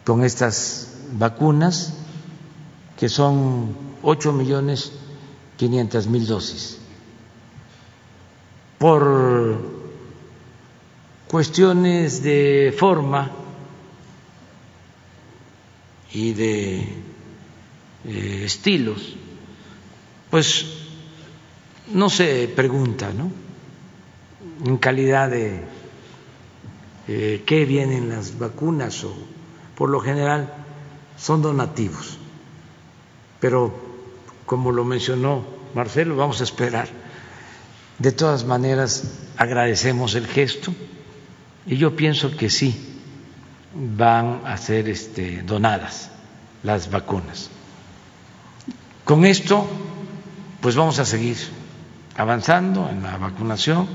con estas vacunas, que son ocho millones quinientas mil dosis. Por cuestiones de forma y de eh, estilos, pues no se pregunta, ¿no? En calidad de eh, qué vienen las vacunas o por lo general son donativos. Pero como lo mencionó Marcelo, vamos a esperar. De todas maneras, agradecemos el gesto y yo pienso que sí van a ser este, donadas las vacunas. Con esto, pues vamos a seguir avanzando en la vacunación.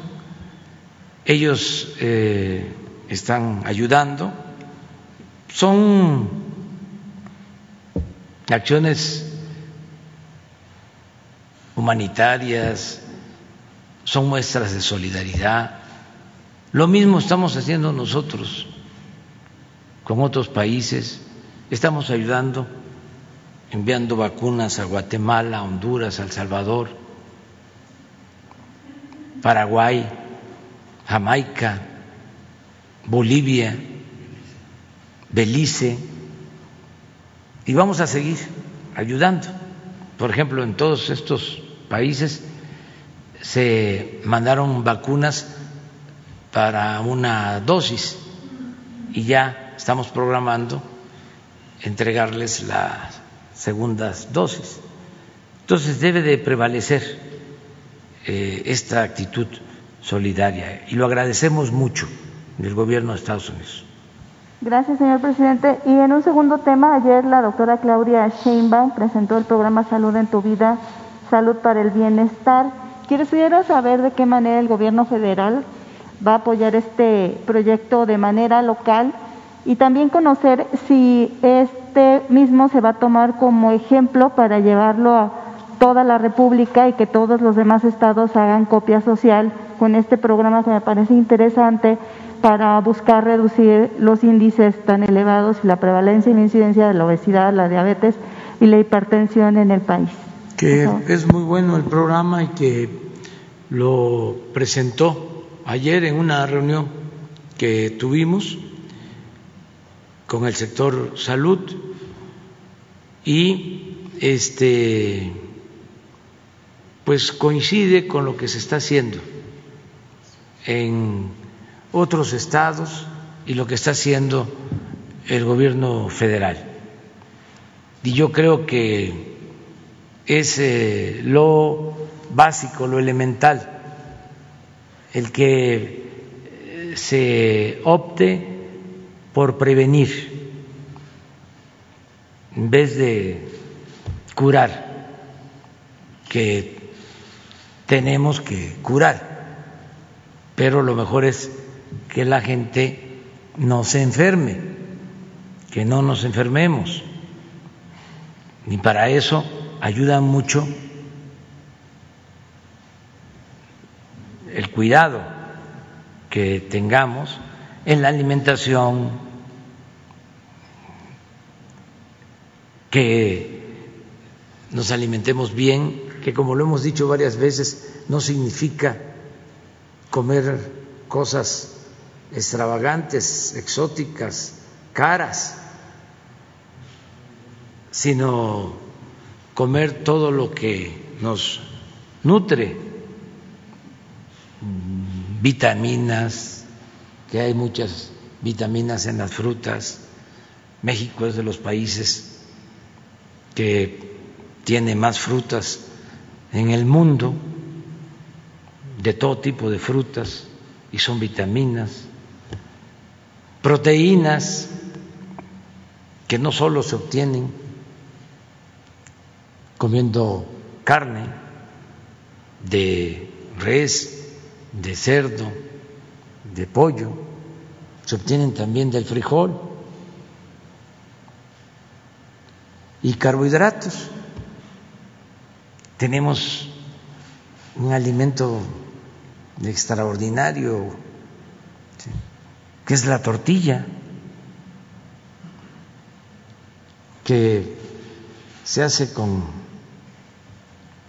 Ellos eh, están ayudando. Son acciones humanitarias, son muestras de solidaridad. Lo mismo estamos haciendo nosotros con otros países. Estamos ayudando, enviando vacunas a Guatemala, Honduras, El Salvador, Paraguay, Jamaica, Bolivia, Belice, y vamos a seguir ayudando. Por ejemplo, en todos estos países se mandaron vacunas para una dosis y ya estamos programando entregarles las segundas dosis. Entonces debe de prevalecer eh, esta actitud solidaria y lo agradecemos mucho del gobierno de Estados Unidos. Gracias, señor presidente. Y en un segundo tema, ayer la doctora Claudia Sheinbaum presentó el programa Salud en tu vida, Salud para el Bienestar. Quisiera saber de qué manera el gobierno federal va a apoyar este proyecto de manera local y también conocer si este mismo se va a tomar como ejemplo para llevarlo a toda la República y que todos los demás estados hagan copia social con este programa que me parece interesante para buscar reducir los índices tan elevados y la prevalencia y la incidencia de la obesidad, la diabetes y la hipertensión en el país. Que es muy bueno el programa y que lo presentó ayer en una reunión que tuvimos con el sector salud y este pues coincide con lo que se está haciendo en otros estados y lo que está haciendo el gobierno federal. Y yo creo que es eh, lo básico, lo elemental, el que eh, se opte por prevenir en vez de curar, que tenemos que curar, pero lo mejor es que la gente no se enferme, que no nos enfermemos. Y para eso ayuda mucho el cuidado que tengamos en la alimentación, que nos alimentemos bien, que como lo hemos dicho varias veces, no significa comer cosas extravagantes, exóticas, caras, sino comer todo lo que nos nutre, vitaminas, que hay muchas vitaminas en las frutas. México es de los países que tiene más frutas en el mundo, de todo tipo de frutas, y son vitaminas proteínas que no solo se obtienen comiendo carne de res, de cerdo, de pollo, se obtienen también del frijol y carbohidratos tenemos un alimento extraordinario, que es la tortilla, que se hace con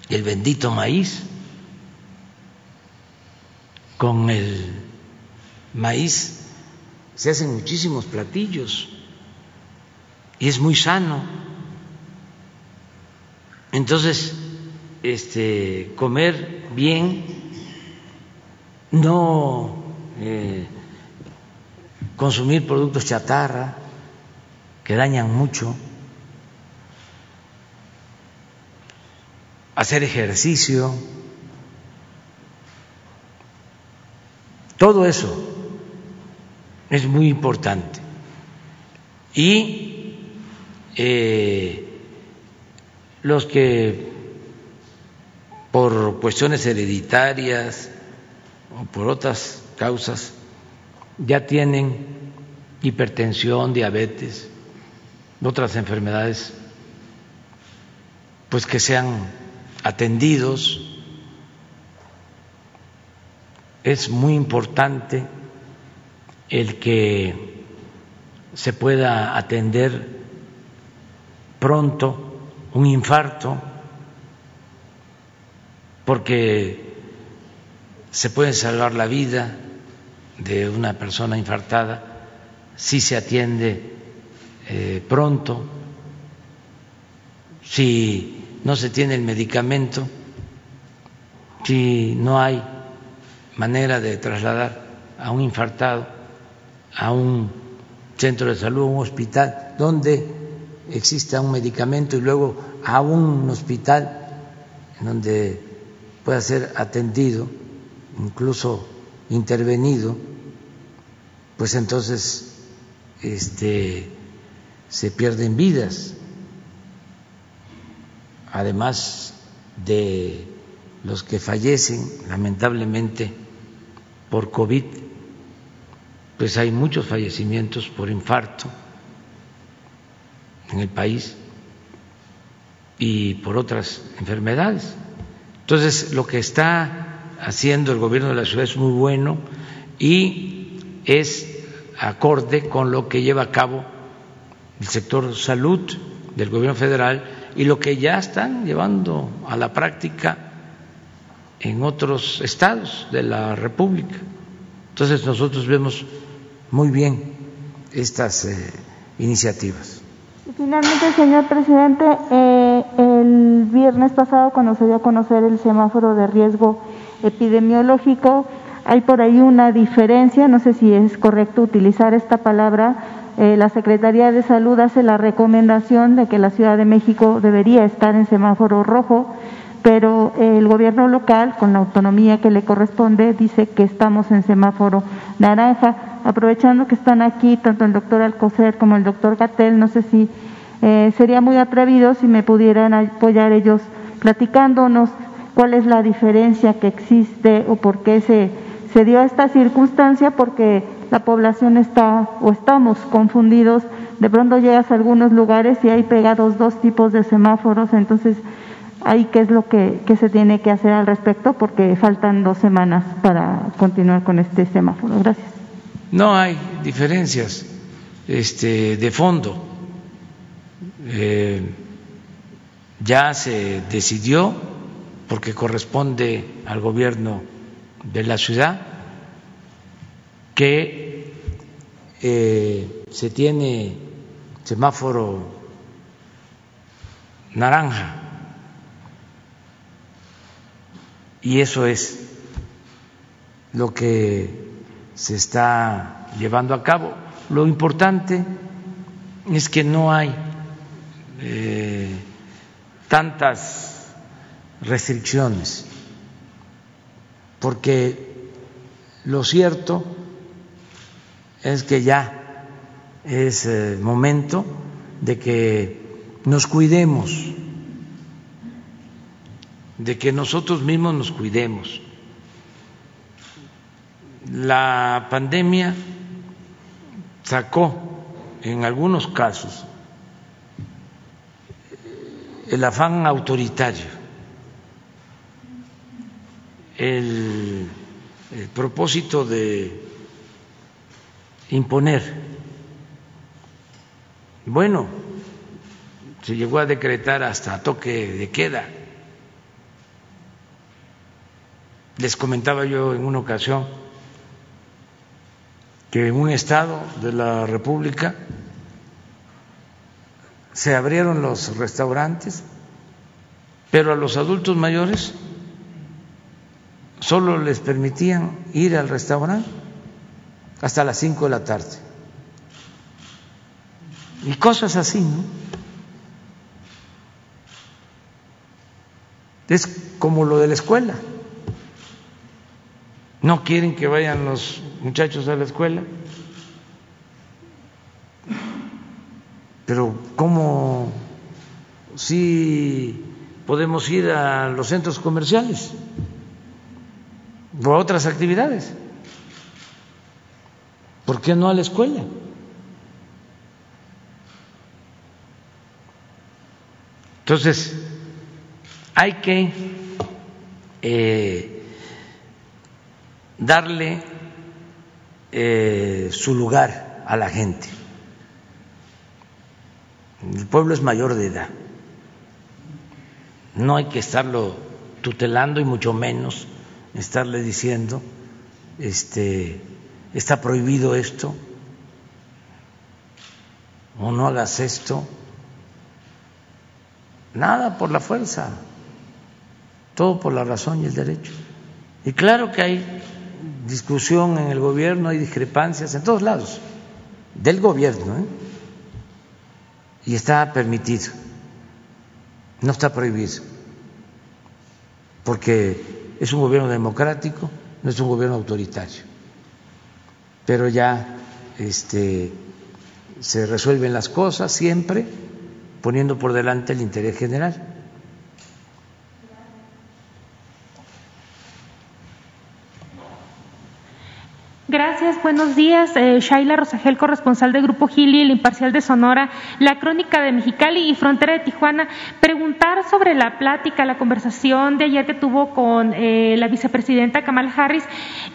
el bendito maíz, con el maíz se hacen muchísimos platillos y es muy sano. Entonces, este, comer bien, no eh, consumir productos chatarra que dañan mucho, hacer ejercicio, todo eso es muy importante. Y eh, los que por cuestiones hereditarias o por otras causas ya tienen hipertensión, diabetes, otras enfermedades, pues que sean atendidos. Es muy importante el que se pueda atender pronto un infarto, porque se puede salvar la vida de una persona infartada si se atiende eh, pronto, si no se tiene el medicamento, si no hay manera de trasladar a un infartado a un centro de salud, a un hospital, donde exista un medicamento y luego a un hospital en donde pueda ser atendido, incluso intervenido, pues entonces este, se pierden vidas, además de los que fallecen lamentablemente por COVID, pues hay muchos fallecimientos por infarto en el país y por otras enfermedades. Entonces, lo que está haciendo el gobierno de la ciudad es muy bueno y es acorde con lo que lleva a cabo el sector salud del gobierno federal y lo que ya están llevando a la práctica en otros estados de la República. Entonces nosotros vemos muy bien estas eh, iniciativas. Finalmente, señor presidente, eh, el viernes pasado, cuando se dio a conocer el semáforo de riesgo epidemiológico, hay por ahí una diferencia, no sé si es correcto utilizar esta palabra. Eh, la Secretaría de Salud hace la recomendación de que la Ciudad de México debería estar en semáforo rojo, pero el gobierno local, con la autonomía que le corresponde, dice que estamos en semáforo naranja. Aprovechando que están aquí tanto el doctor Alcocer como el doctor Gatel, no sé si eh, sería muy atrevido si me pudieran apoyar ellos platicándonos cuál es la diferencia que existe o por qué se, se dio esta circunstancia, porque la población está o estamos confundidos. De pronto llegas a algunos lugares y hay pegados dos tipos de semáforos, entonces ahí qué es lo que, que, se tiene que hacer al respecto porque faltan dos semanas para continuar con este semáforo. Gracias. No hay diferencias este, de fondo. Eh, ya se decidió, porque corresponde al gobierno de la ciudad, que eh, se tiene semáforo naranja y eso es lo que se está llevando a cabo. Lo importante es que no hay eh, tantas restricciones, porque lo cierto es que ya es eh, momento de que nos cuidemos de que nosotros mismos nos cuidemos. La pandemia sacó en algunos casos el afán autoritario el, propósito de imponer. Bueno, se llegó a decretar hasta toque de queda. Les comentaba yo en una ocasión que en un estado de la República se abrieron los restaurantes, pero a los adultos mayores solo les permitían ir al restaurante hasta las cinco de la tarde. Y cosas así, ¿no? Es como lo de la escuela. No quieren que vayan los muchachos a la escuela. Pero ¿cómo si podemos ir a los centros comerciales o a otras actividades? ¿Por qué no a la escuela? Entonces, hay que eh, darle eh, su lugar a la gente. El pueblo es mayor de edad. No hay que estarlo tutelando y mucho menos estarle diciendo este está prohibido esto, o no hagas esto. Nada por la fuerza, todo por la razón y el derecho. Y claro que hay discusión en el gobierno, hay discrepancias en todos lados, del gobierno, ¿eh? y está permitido, no está prohibido, porque es un gobierno democrático, no es un gobierno autoritario pero ya este, se resuelven las cosas siempre poniendo por delante el interés general. Gracias, buenos días. Eh, Shaila Rosagel, corresponsal del Grupo Gili, el Imparcial de Sonora, La Crónica de Mexicali y Frontera de Tijuana. Preguntar sobre la plática, la conversación de ayer que tuvo con eh, la vicepresidenta Kamal Harris.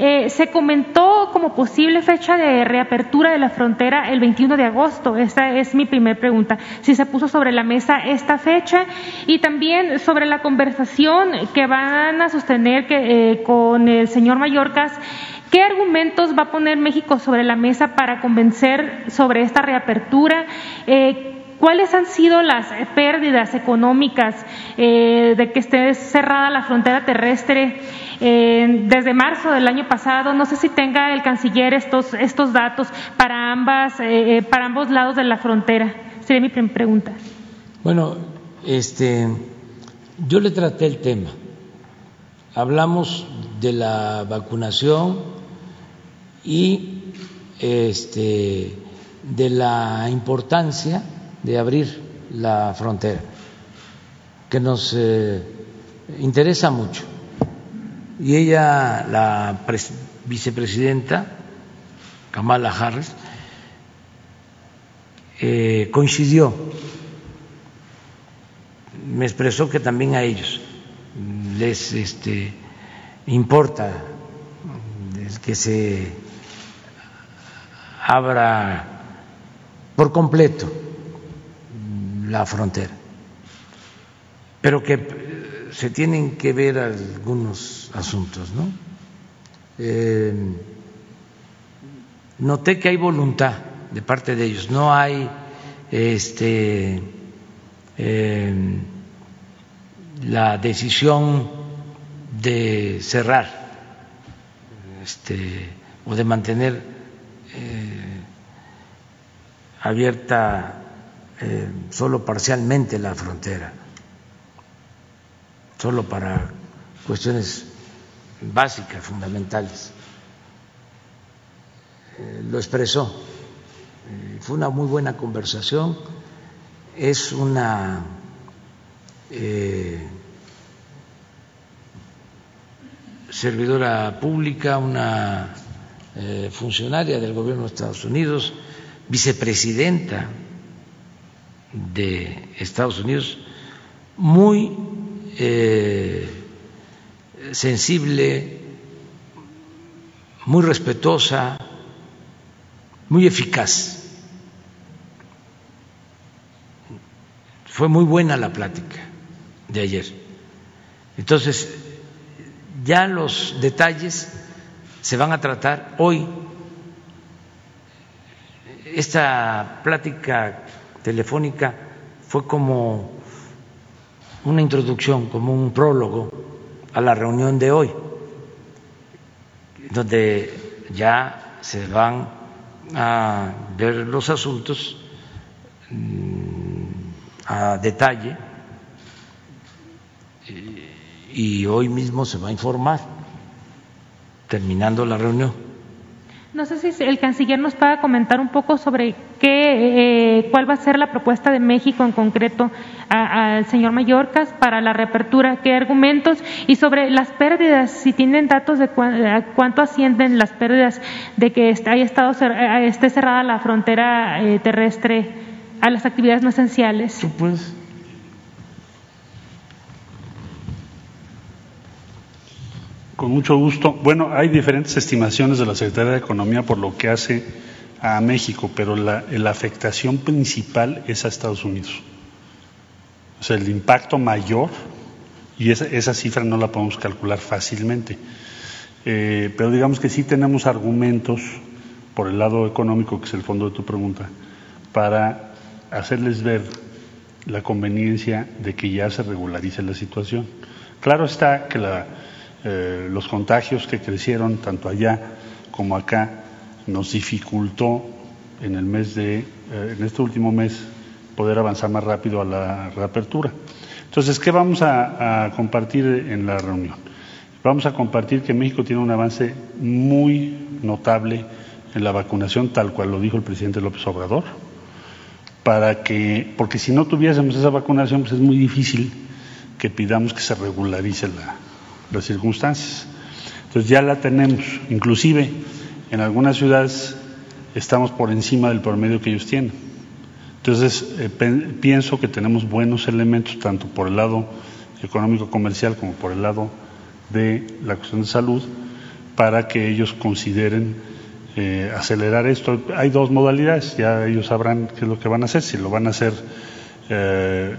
Eh, se comentó como posible fecha de reapertura de la frontera el 21 de agosto. Esta es mi primera pregunta. Si se puso sobre la mesa esta fecha y también sobre la conversación que van a sostener que, con el señor Mallorcas ¿Qué argumentos va a poner México sobre la mesa para convencer sobre esta reapertura? Eh, ¿Cuáles han sido las pérdidas económicas eh, de que esté cerrada la frontera terrestre eh, desde marzo del año pasado? No sé si tenga el canciller estos, estos datos para, ambas, para ambos lados de la frontera. Sería mi pregunta. Bueno, este, yo le traté el tema. Hablamos de la vacunación y este, de la importancia de abrir la frontera, que nos eh, interesa mucho. Y ella, la vicepresidenta Kamala Harris, eh, coincidió, me expresó que también a ellos les este, importa que se abra por completo. la frontera, pero que se tienen que ver algunos asuntos, ¿no? Eh, noté que hay voluntad de parte de ellos, no hay este eh, la decisión de cerrar este, o de mantener eh, abierta eh, solo parcialmente la frontera, solo para cuestiones básicas, fundamentales. Eh, lo expresó. fue una muy buena conversación. Es una servidora pública, una eh, funcionaria del gobierno de Estados Unidos, vicepresidenta de Estados Unidos, muy eh, sensible, muy respetuosa, muy eficaz. Fue muy buena la plática de ayer. Entonces, ya los detalles se van a tratar hoy. Esta plática telefónica fue como una introducción, como un prólogo a la reunión de hoy, donde ya se van a ver los asuntos mm, a detalle y hoy mismo se va a informar, terminando la reunión. No sé si el canciller nos pueda comentar un poco sobre qué, eh, cuál va a ser la propuesta de México en concreto al señor Mallorcas para la reapertura, qué argumentos y sobre las pérdidas, si tienen datos de cuánto ascienden las pérdidas de que haya estado esté cerrada la frontera eh, terrestre a las actividades no esenciales. Con mucho gusto. Bueno, hay diferentes estimaciones de la Secretaría de Economía por lo que hace a México, pero la, afectación principal es a Estados Unidos. O sea, el impacto mayor, y esa, cifra no la podemos calcular fácilmente, eh, pero digamos que sí tenemos argumentos por el lado económico, que es el fondo de tu pregunta, para hacerles ver la conveniencia de que ya se regularice la situación. Claro está que la eh, los contagios que crecieron tanto allá como acá nos dificultó en el mes de, eh, en este último mes, poder avanzar más rápido a la reapertura. Entonces, ¿qué vamos a, compartir en la reunión? Vamos a compartir que México tiene un avance muy notable en la vacunación, tal cual lo dijo el presidente López Obrador, para que, porque si no tuviésemos esa vacunación, pues es muy difícil que pidamos que se regularice la, las circunstancias. Entonces ya la tenemos, inclusive en algunas ciudades estamos por encima del promedio que ellos tienen. Entonces eh, pienso que tenemos buenos elementos tanto por el lado económico comercial como por el lado de la cuestión de salud para que ellos consideren eh, acelerar esto. Hay dos modalidades, ya ellos sabrán qué es lo que van a hacer, si lo van a hacer eh,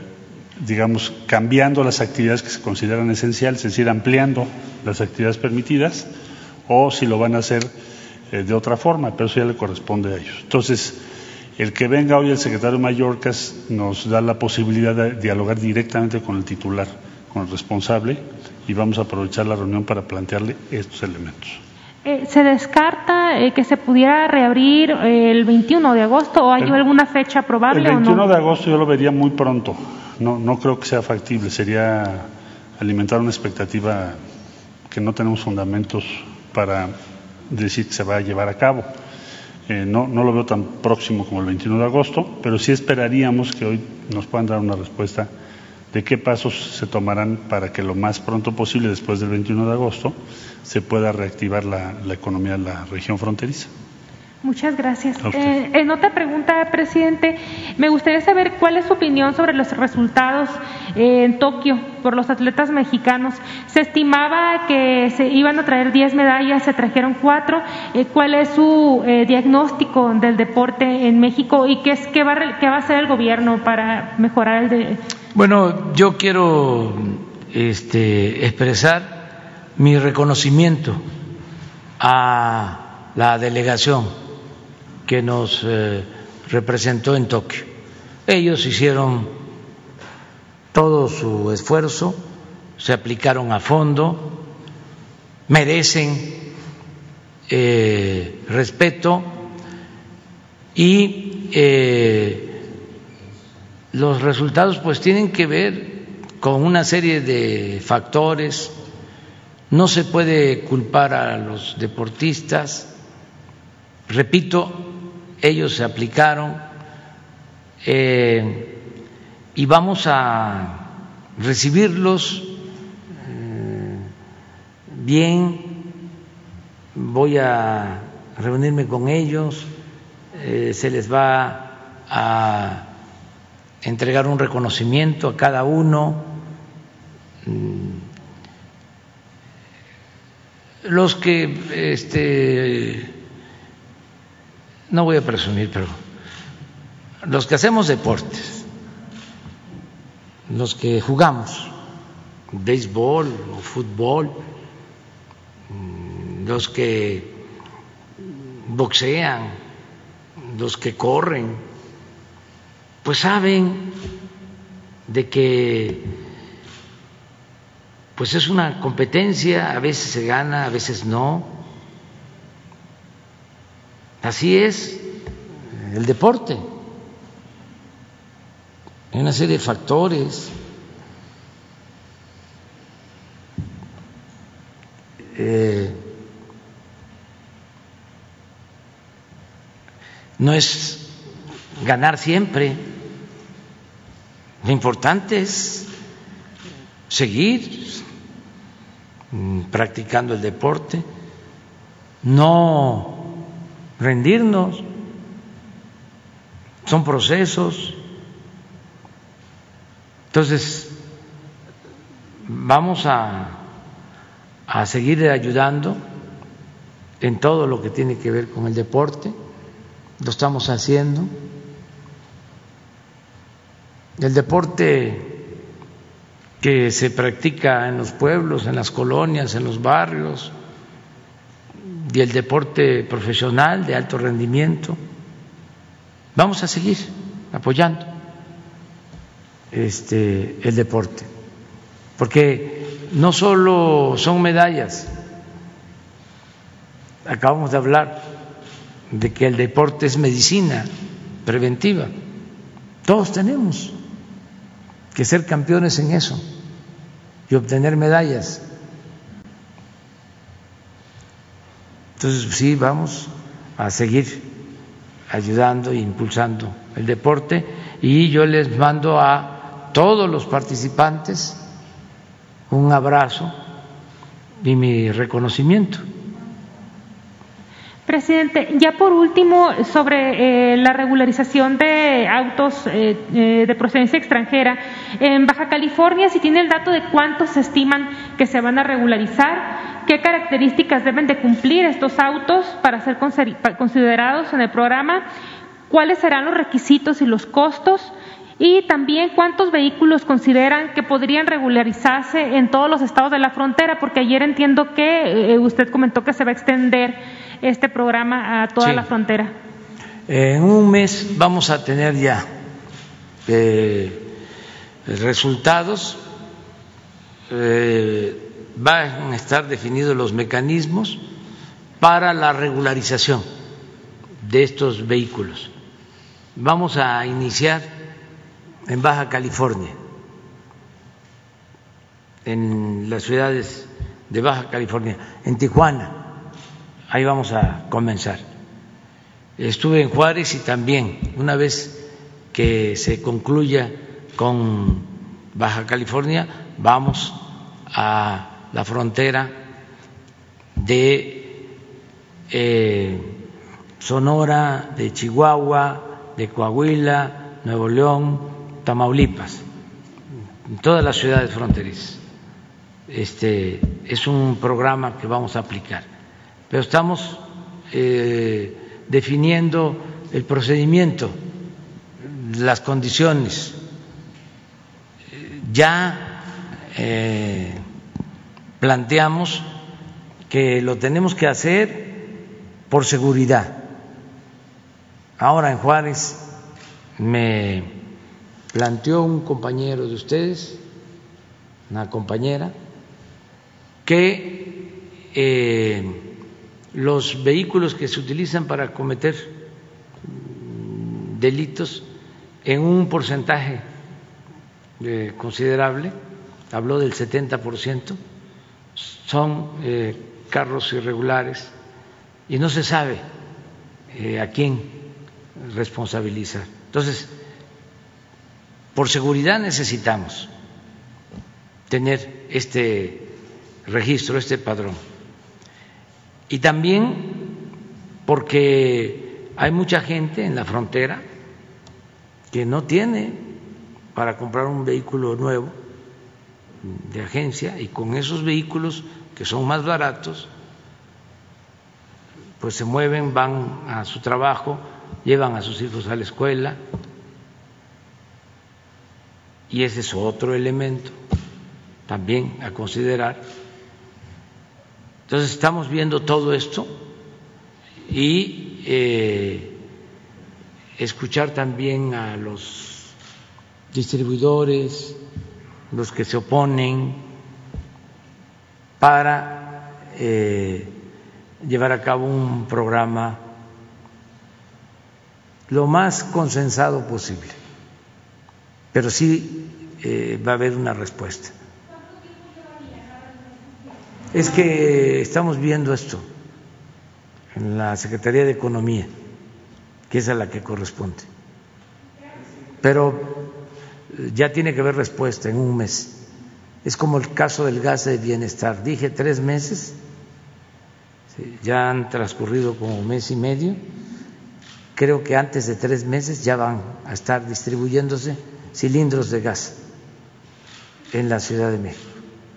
digamos, cambiando las actividades que se consideran esenciales, es decir, ampliando las actividades permitidas, o si lo van a hacer eh, de otra forma, pero eso ya le corresponde a ellos. Entonces, el que venga hoy el secretario Mallorcas nos da la posibilidad de dialogar directamente con el titular, con el responsable, y vamos a aprovechar la reunión para plantearle estos elementos. Eh, ¿Se descarta eh, que se pudiera reabrir el 21 de agosto o hay alguna fecha probable? El 21 o no? de agosto yo lo vería muy pronto no, no creo que sea factible, sería alimentar una expectativa que no tenemos fundamentos para decir que se va a llevar a cabo. Eh, no, no lo veo tan próximo como el 21 de agosto, pero sí esperaríamos que hoy nos puedan dar una respuesta de qué pasos se tomarán para que lo más pronto posible, después del 21 de agosto, se pueda reactivar la, la economía de la región fronteriza. Muchas gracias. Eh, en otra pregunta, presidente, me gustaría saber cuál es su opinión sobre los resultados eh, en Tokio por los atletas mexicanos. Se estimaba que se iban a traer 10 medallas, se trajeron 4. Eh, ¿Cuál es su diagnóstico del deporte en México y qué, es, qué, va, qué va a hacer el gobierno para mejorar el de... Bueno, yo quiero este, expresar mi reconocimiento a la delegación que nos eh, representó en Tokio. Ellos hicieron todo su esfuerzo, se aplicaron a fondo, merecen eh, respeto y eh, los resultados pues tienen que ver con una serie de factores. No se puede culpar a los deportistas, repito, ellos se aplicaron eh, y vamos a recibirlos eh, bien, voy a reunirme con ellos, eh, se les va a entregar un reconocimiento a cada uno. Mm, los que, este, no voy a presumir, pero los que hacemos deportes, los que jugamos béisbol o fútbol, mm, los que boxean, los que corren, pues saben de que pues es una competencia, a veces se gana, a veces no. Así es el deporte. Hay una serie de factores. Eh, no es ganar siempre. Lo importante es seguir mm, practicando el deporte, no rendirnos. Son procesos. Entonces, vamos a, a seguir ayudando en todo lo que tiene que ver con el deporte. Lo estamos haciendo. El deporte que se practica en los pueblos, en las colonias, en los barrios, y el deporte profesional de alto rendimiento. Vamos a seguir apoyando este, el deporte, porque no solo son medallas, acabamos de hablar de que el deporte es medicina preventiva, todos tenemos que ser campeones en eso y obtener medallas. Entonces, sí, vamos a seguir ayudando e impulsando el deporte y yo les mando a todos los participantes un abrazo y mi reconocimiento. Presidente, ya por último, sobre eh, la regularización de autos eh, eh, de procedencia extranjera, en Baja California, si tiene el dato de cuántos se estiman que se van a regularizar, qué características deben de cumplir estos autos para ser considerados en el programa, cuáles serán los requisitos y los costos, y también cuántos vehículos consideran que podrían regularizarse en todos los estados de la frontera, porque ayer entiendo que usted comentó que se va a extender este programa a toda la frontera? En un mes vamos a tener ya eh, resultados, eh, van a estar definidos los mecanismos para la regularización de estos vehículos. Vamos a iniciar en Baja California, en las ciudades de Baja California, en Tijuana ahí vamos a comenzar. Estuve en Juárez y también, una vez que se concluya con Baja California, vamos a la frontera de eh, Sonora, de Chihuahua, de Coahuila, Nuevo León, Tamaulipas, todas las ciudades fronterizas. Este es un programa que vamos a aplicar pero estamos eh, definiendo el procedimiento, las condiciones. Ya eh, planteamos que lo tenemos que hacer por seguridad. Ahora en Juárez me planteó un compañero de ustedes, una compañera, que eh, los vehículos que se utilizan para cometer delitos en un porcentaje eh, considerable, habló del 70%, son eh, carros irregulares y no se sabe eh, a quién responsabilizar. Entonces, por seguridad necesitamos tener este registro, este padrón y también porque hay mucha gente en la frontera que no tiene para comprar un vehículo nuevo de agencia y con esos vehículos que son más baratos pues se mueven, van a su trabajo, llevan a sus hijos a la escuela. Y ese es otro elemento también a considerar. Entonces estamos viendo todo esto y eh, escuchar también a los distribuidores, los que se oponen, para eh, llevar a cabo un programa lo más consensado posible, pero sí eh, va a haber una respuesta. Es que estamos viendo esto en la Secretaría de Economía, que es a la que corresponde. Pero ya tiene que haber respuesta en un mes. Es como el caso del gas de bienestar. Dije tres meses, ya han transcurrido como un mes y medio. Creo que antes de tres meses ya van a estar distribuyéndose cilindros de gas en la Ciudad de México,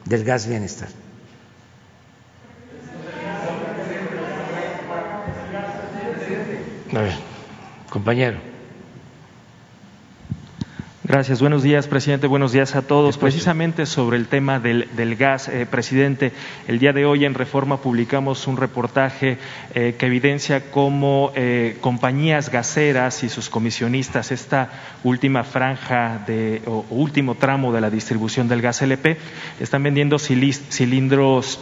del gas bienestar. Compañero. Gracias. Buenos días, presidente. Buenos días a todos. Precisamente sobre el tema del, gas, eh, presidente, el día de hoy en Reforma publicamos un reportaje eh, que evidencia cómo eh, compañías gaseras y sus comisionistas, esta última franja de, o último tramo de la distribución del gas LP, están vendiendo cilindros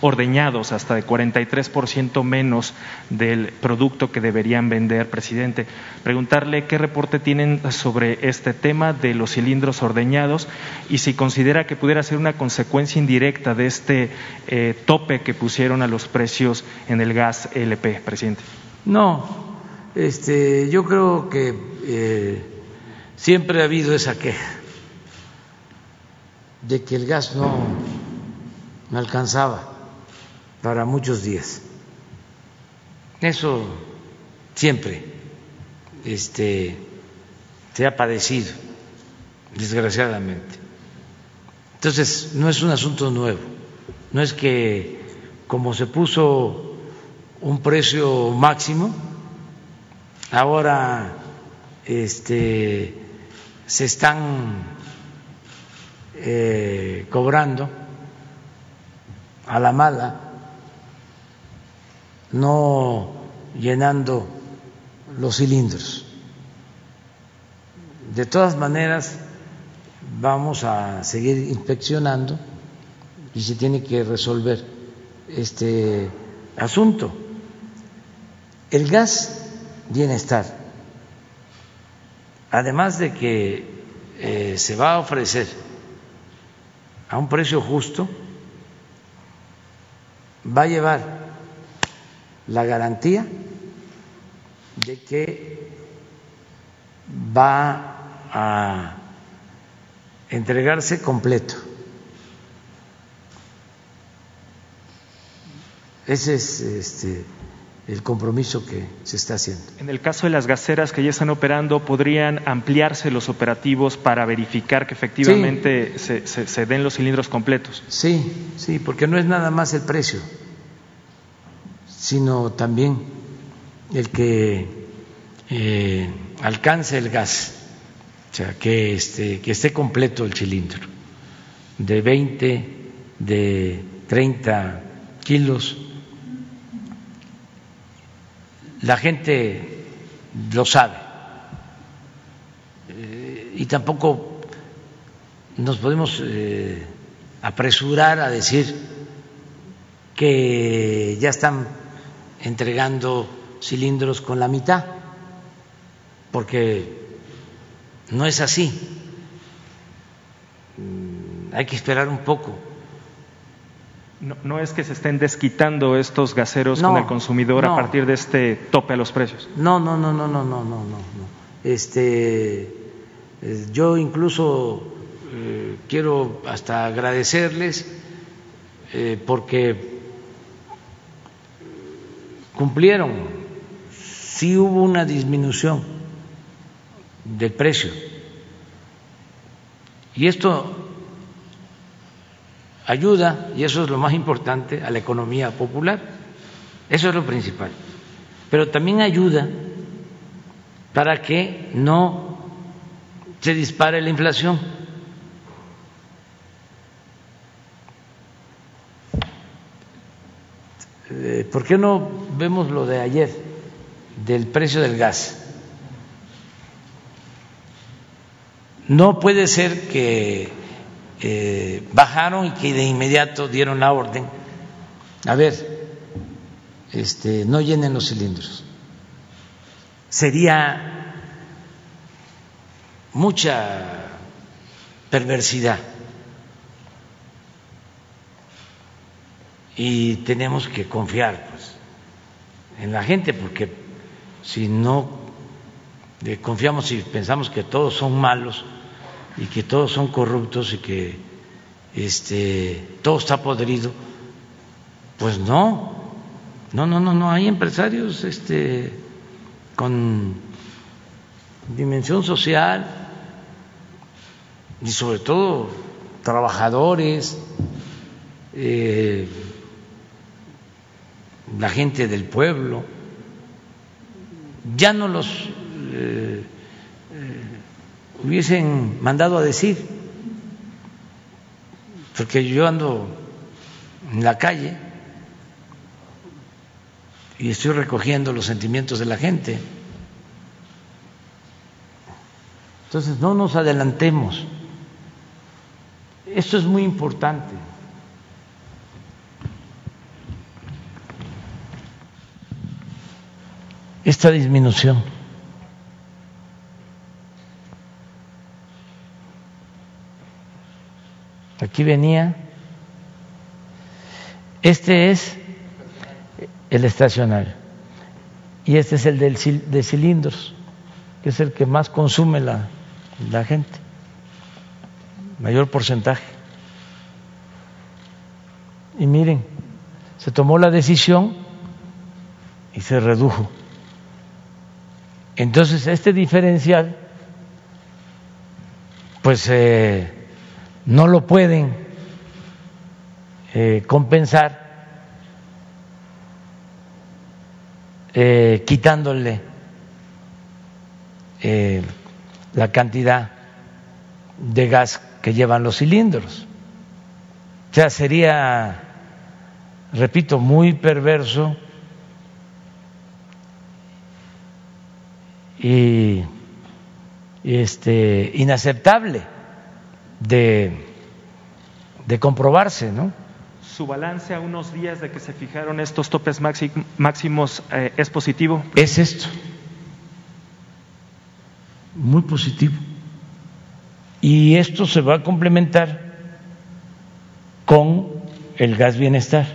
ordeñados hasta de 43% menos del producto que deberían vender, presidente. Preguntarle qué reporte tienen sobre este tema de los cilindros ordeñados y si considera que pudiera ser una consecuencia indirecta de este eh, tope que pusieron a los precios en el gas LP, presidente. No, este, yo creo que eh, siempre ha habido esa queja de que el gas no alcanzaba para muchos días. Eso siempre este, se ha padecido, desgraciadamente. Entonces, no es un asunto nuevo, no es que como se puso un precio máximo, ahora este, se están eh, cobrando a la mala no llenando los cilindros. De todas maneras, vamos a seguir inspeccionando y se tiene que resolver este asunto. El gas bienestar, además de que eh, se va a ofrecer a un precio justo, va a llevar la garantía de que va a entregarse completo. Ese es este, el compromiso que se está haciendo. En el caso de las gaseras que ya están operando, ¿podrían ampliarse los operativos para verificar que efectivamente se, se den los cilindros completos? Sí, sí, porque no es nada más el precio sino también el que eh, alcance el gas, o sea, que, este, esté completo el cilindro, de 20, de 30 kilos. La gente lo sabe eh, y tampoco nos podemos eh, apresurar a decir que ya están entregando cilindros con la mitad, porque no es así. Mm, hay que esperar un poco. No, es que se estén desquitando estos gaseros con el consumidor a partir de este tope a los precios. No, no, no, no, no, no, no, no. Este, eh, yo incluso eh, quiero hasta agradecerles eh, porque cumplieron, sí hubo una disminución del precio. Y esto ayuda, y eso es lo más importante, a la economía popular, Eso es lo principal. Pero también ayuda para que no se dispare la inflación. Eh, ¿Por qué no vemos lo de ayer del precio del gas? No puede ser que eh, bajaron y que de inmediato dieron la orden. A ver, este, no llenen los cilindros. Sería mucha perversidad. Y tenemos que confiar pues, en la gente, porque si no eh, confiamos y pensamos que todos son malos, y que todos son corruptos y que este, todo está podrido, pues no, no, no, no, no, hay empresarios este, con dimensión social y sobre todo trabajadores, eh, la gente del pueblo, ya no los eh, hubiesen mandado a decir, porque yo ando en la calle y estoy recogiendo los sentimientos de la gente. Entonces, no nos adelantemos. Esto es muy importante. Esta disminución. Aquí venía. Este es el estacionario. Y este es el del, de cilindros, que es el que más consume la, la gente, mayor porcentaje. Y miren, se tomó la decisión y se redujo. Entonces, este diferencial, pues eh, no lo pueden eh, compensar eh, quitándole la cantidad de gas que llevan los cilindros. O sea, sería, repito, muy perverso y este, inaceptable de, de comprobarse, ¿no? ¿Su balance a unos días de que se fijaron estos topes máximos eh, es positivo? Es esto, muy positivo. Y esto se va a complementar con el gas bienestar.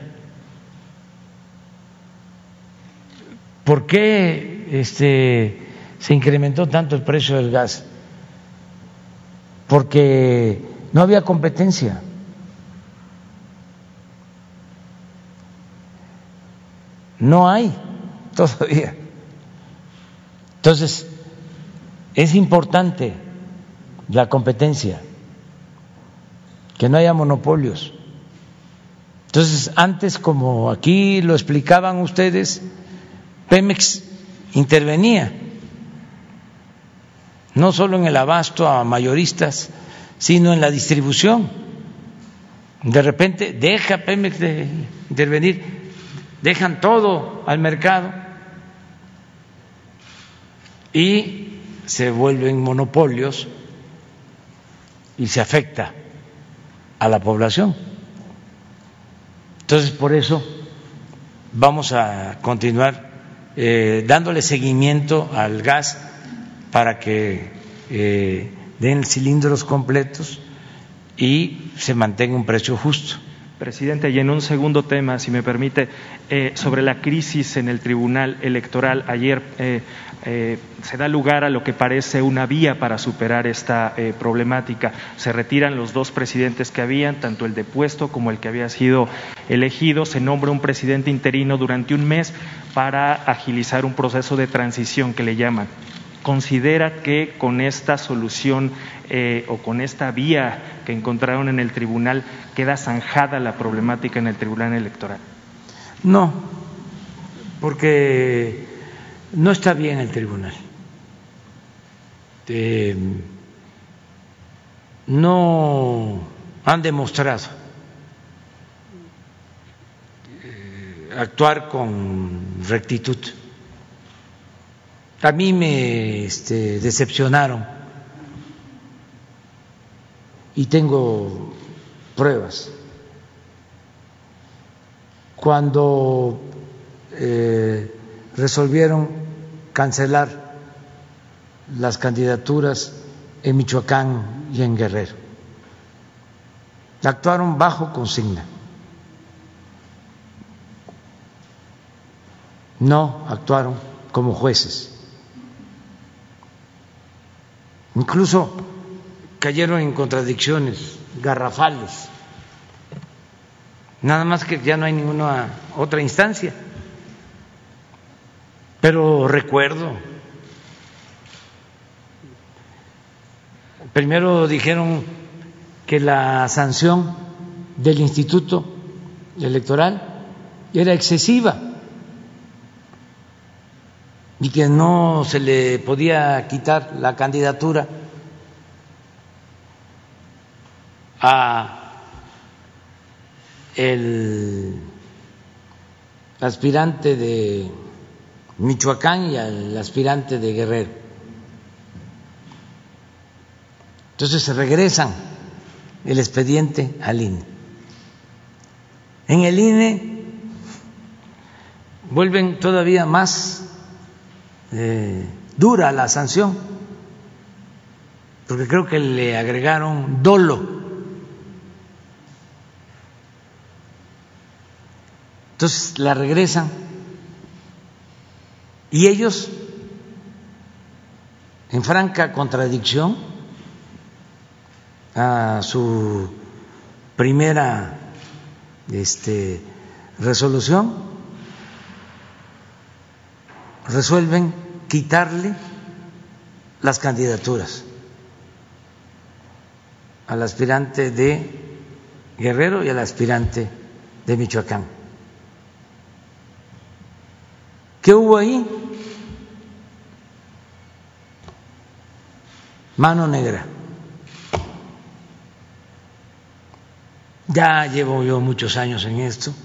¿Por qué este, se incrementó tanto el precio del gas? porque no había competencia. No hay todavía. Entonces, es importante la competencia, que no haya monopolios. Entonces, antes, como aquí lo explicaban ustedes, Pemex intervenía no solo en el abasto a mayoristas, sino en la distribución. De repente deja Pemex de intervenir, dejan todo al mercado y se vuelven monopolios y se afecta a la población. Entonces, por eso vamos a continuar eh, dándole seguimiento al gas para que eh, den cilindros completos y se mantenga un precio justo. Presidente, y en un segundo tema, si me permite, eh, sobre la crisis en el Tribunal Electoral. Ayer eh, se da lugar a lo que parece una vía para superar esta problemática. Se retiran los dos presidentes que habían, tanto el depuesto como el que había sido elegido. Se nombra un presidente interino durante un mes para agilizar un proceso de transición que le llaman considera que con esta solución eh, o con esta vía que encontraron en el tribunal queda zanjada la problemática en el tribunal electoral? No, porque no está bien el tribunal. Eh, no han demostrado eh, actuar con rectitud. A mí me este, decepcionaron y tengo pruebas. Cuando eh, resolvieron cancelar las candidaturas en Michoacán y en Guerrero. Actuaron bajo consigna. No actuaron como jueces. Incluso cayeron en contradicciones garrafales. Nada más que ya no hay ninguna otra instancia. Pero recuerdo, primero dijeron que la sanción del instituto electoral era excesiva y que no se le podía quitar la candidatura a el aspirante de Michoacán y al aspirante de Guerrero. Entonces se regresan el expediente al INE. En el INE vuelven todavía más eh, dura la sanción, porque creo que le agregaron dolo. Entonces la regresan y ellos, en franca contradicción a su primera este, resolución, resuelven quitarle las candidaturas al aspirante de Guerrero y al aspirante de Michoacán. ¿Qué hubo ahí? Mano negra. Ya llevo yo muchos años en esto,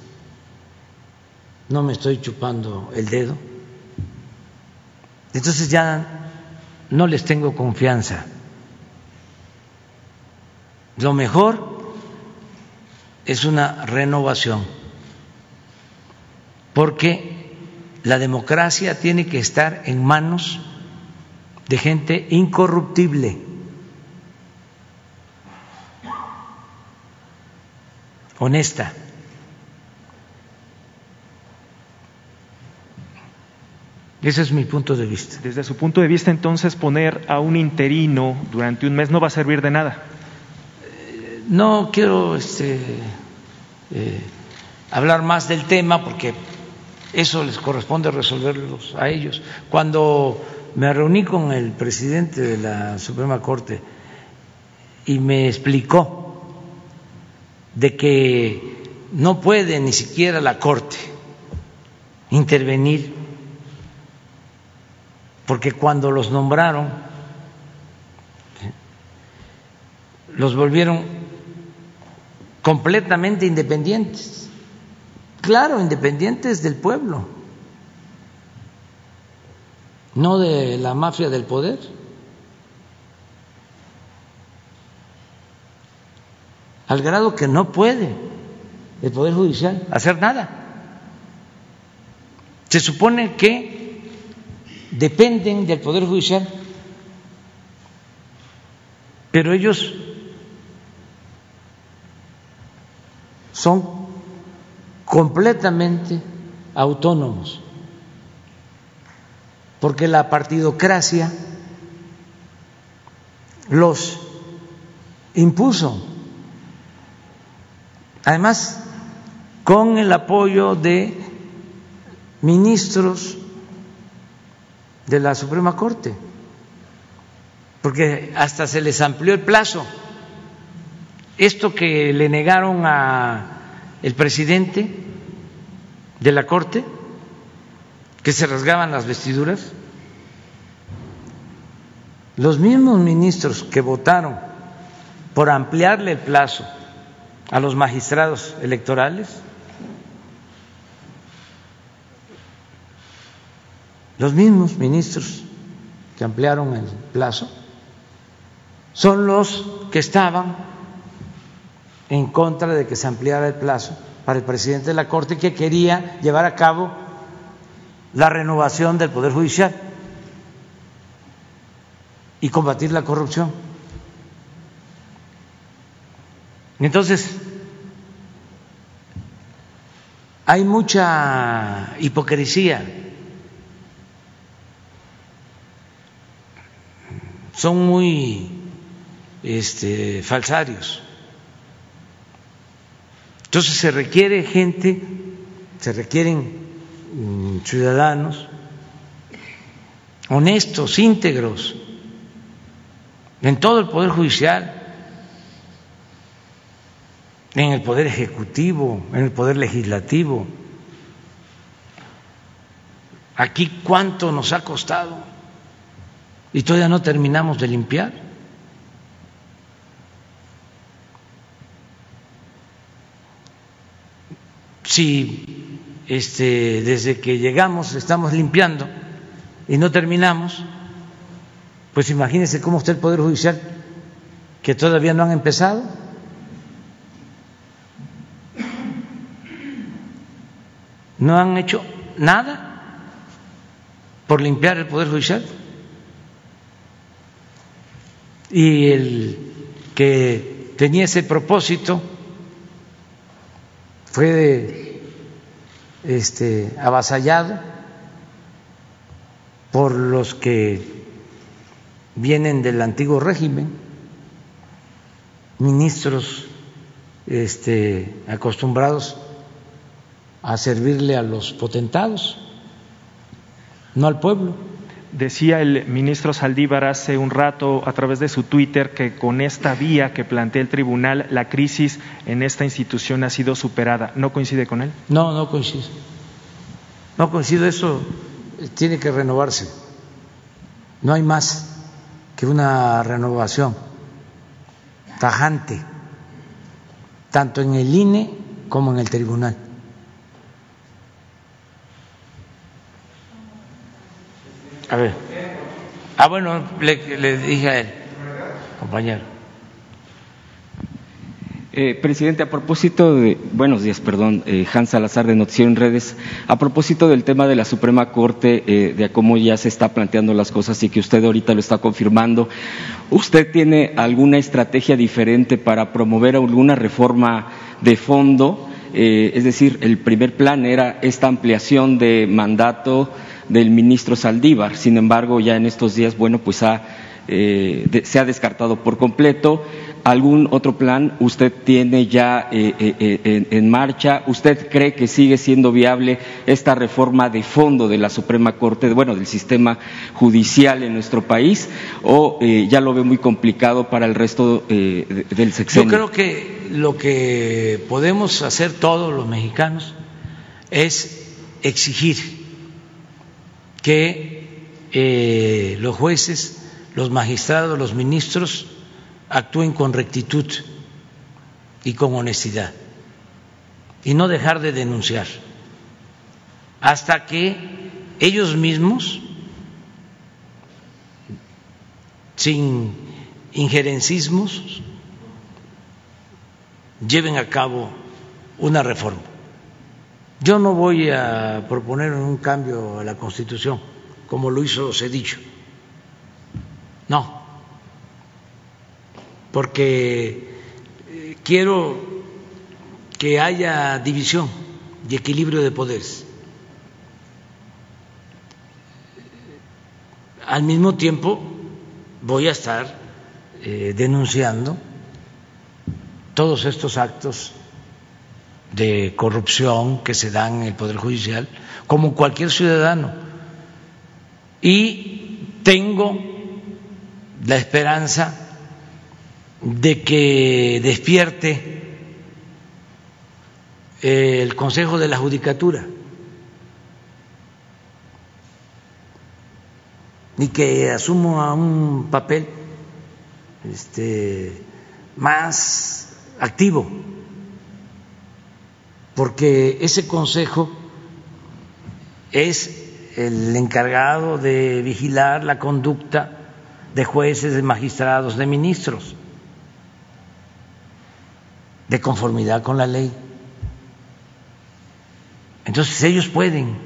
no me estoy chupando el dedo, entonces ya no les tengo confianza. Lo mejor es una renovación, porque la democracia tiene que estar en manos de gente incorruptible. honesta. Ese es mi punto de vista. Desde su punto de vista, entonces, poner a un interino durante un mes no va a servir de nada. No quiero este, eh, hablar más del tema porque eso les corresponde resolverlos a ellos. Cuando me reuní con el presidente de la Suprema Corte y me explicó de que no puede ni siquiera la Corte intervenir, porque cuando los nombraron, los volvieron completamente independientes claro, independientes del pueblo, no de la mafia del poder. Al grado que no puede el Poder Judicial hacer nada. Se supone que dependen del Poder Judicial, pero ellos son completamente autónomos, porque la partidocracia los impuso, además con el apoyo de ministros de la Suprema Corte, porque hasta se les amplió el plazo. Esto que le negaron a el presidente de la Corte que se rasgaban las vestiduras? Los mismos ministros que votaron por ampliarle el plazo a los magistrados electorales, los mismos ministros que ampliaron el plazo, son los que estaban en contra de que se ampliara el plazo para el presidente de la Corte que quería llevar a cabo la renovación del Poder Judicial y combatir la corrupción. Entonces, hay mucha hipocresía, son muy este, falsarios. Entonces se requiere gente, se requieren mm, ciudadanos honestos, íntegros, en todo el Poder Judicial, en el Poder Ejecutivo, en el Poder Legislativo. Aquí cuánto nos ha costado y todavía no terminamos de limpiar. si este, desde que llegamos estamos limpiando y no terminamos, pues imagínense cómo está el Poder Judicial, que todavía no han empezado. No han hecho nada por limpiar el Poder Judicial. Y el que tenía ese propósito fue este, avasallado por los que vienen del antiguo régimen, ministros este, acostumbrados a servirle a los potentados, no al pueblo. Decía el ministro Saldívar hace un rato a través de su Twitter que con esta vía que plantea el tribunal la crisis en esta institución ha sido superada. ¿No coincide con él? No, no coincide. No coincide, eso tiene que renovarse. No hay más que una renovación tajante, tanto en el INE como en el tribunal. A ver. Ah, bueno, le, dije a él, compañero. Eh, presidente, a propósito de, buenos días, perdón, eh, Hans Salazar de Noticiero en Redes, a propósito del tema de la Suprema Corte, eh, de cómo ya se está planteando las cosas y que usted ahorita lo está confirmando, ¿usted tiene alguna estrategia diferente para promover alguna reforma de fondo? es decir, el primer plan era esta ampliación de mandato del ministro Saldívar. Sin embargo, ya en estos días, bueno, pues eh, se ha descartado por completo. ¿Algún otro plan usted tiene ya eh, eh, en, marcha? ¿Usted cree que sigue siendo viable esta reforma de fondo de la Suprema Corte, bueno, del sistema judicial en nuestro país? ¿O ya lo ve muy complicado para el resto del sexenio? Yo creo que lo que podemos hacer todos los mexicanos es exigir que eh, los jueces, los magistrados, los ministros actúen con rectitud y con honestidad y no dejar de denunciar hasta que ellos mismos, sin injerencismos, lleven a cabo una reforma. Yo no voy a proponer un cambio a la Constitución como lo hizo Cedillo. No, porque eh, quiero que haya división y equilibrio de poderes. Al mismo tiempo voy a estar eh, denunciando todos estos actos de corrupción que se dan en el Poder Judicial, como cualquier ciudadano. Y tengo la esperanza de que despierte el Consejo de la Judicatura y que asuma un papel este, más activo, porque ese consejo es el encargado de vigilar la conducta de jueces, de magistrados, de ministros, de conformidad con la ley. Entonces ellos pueden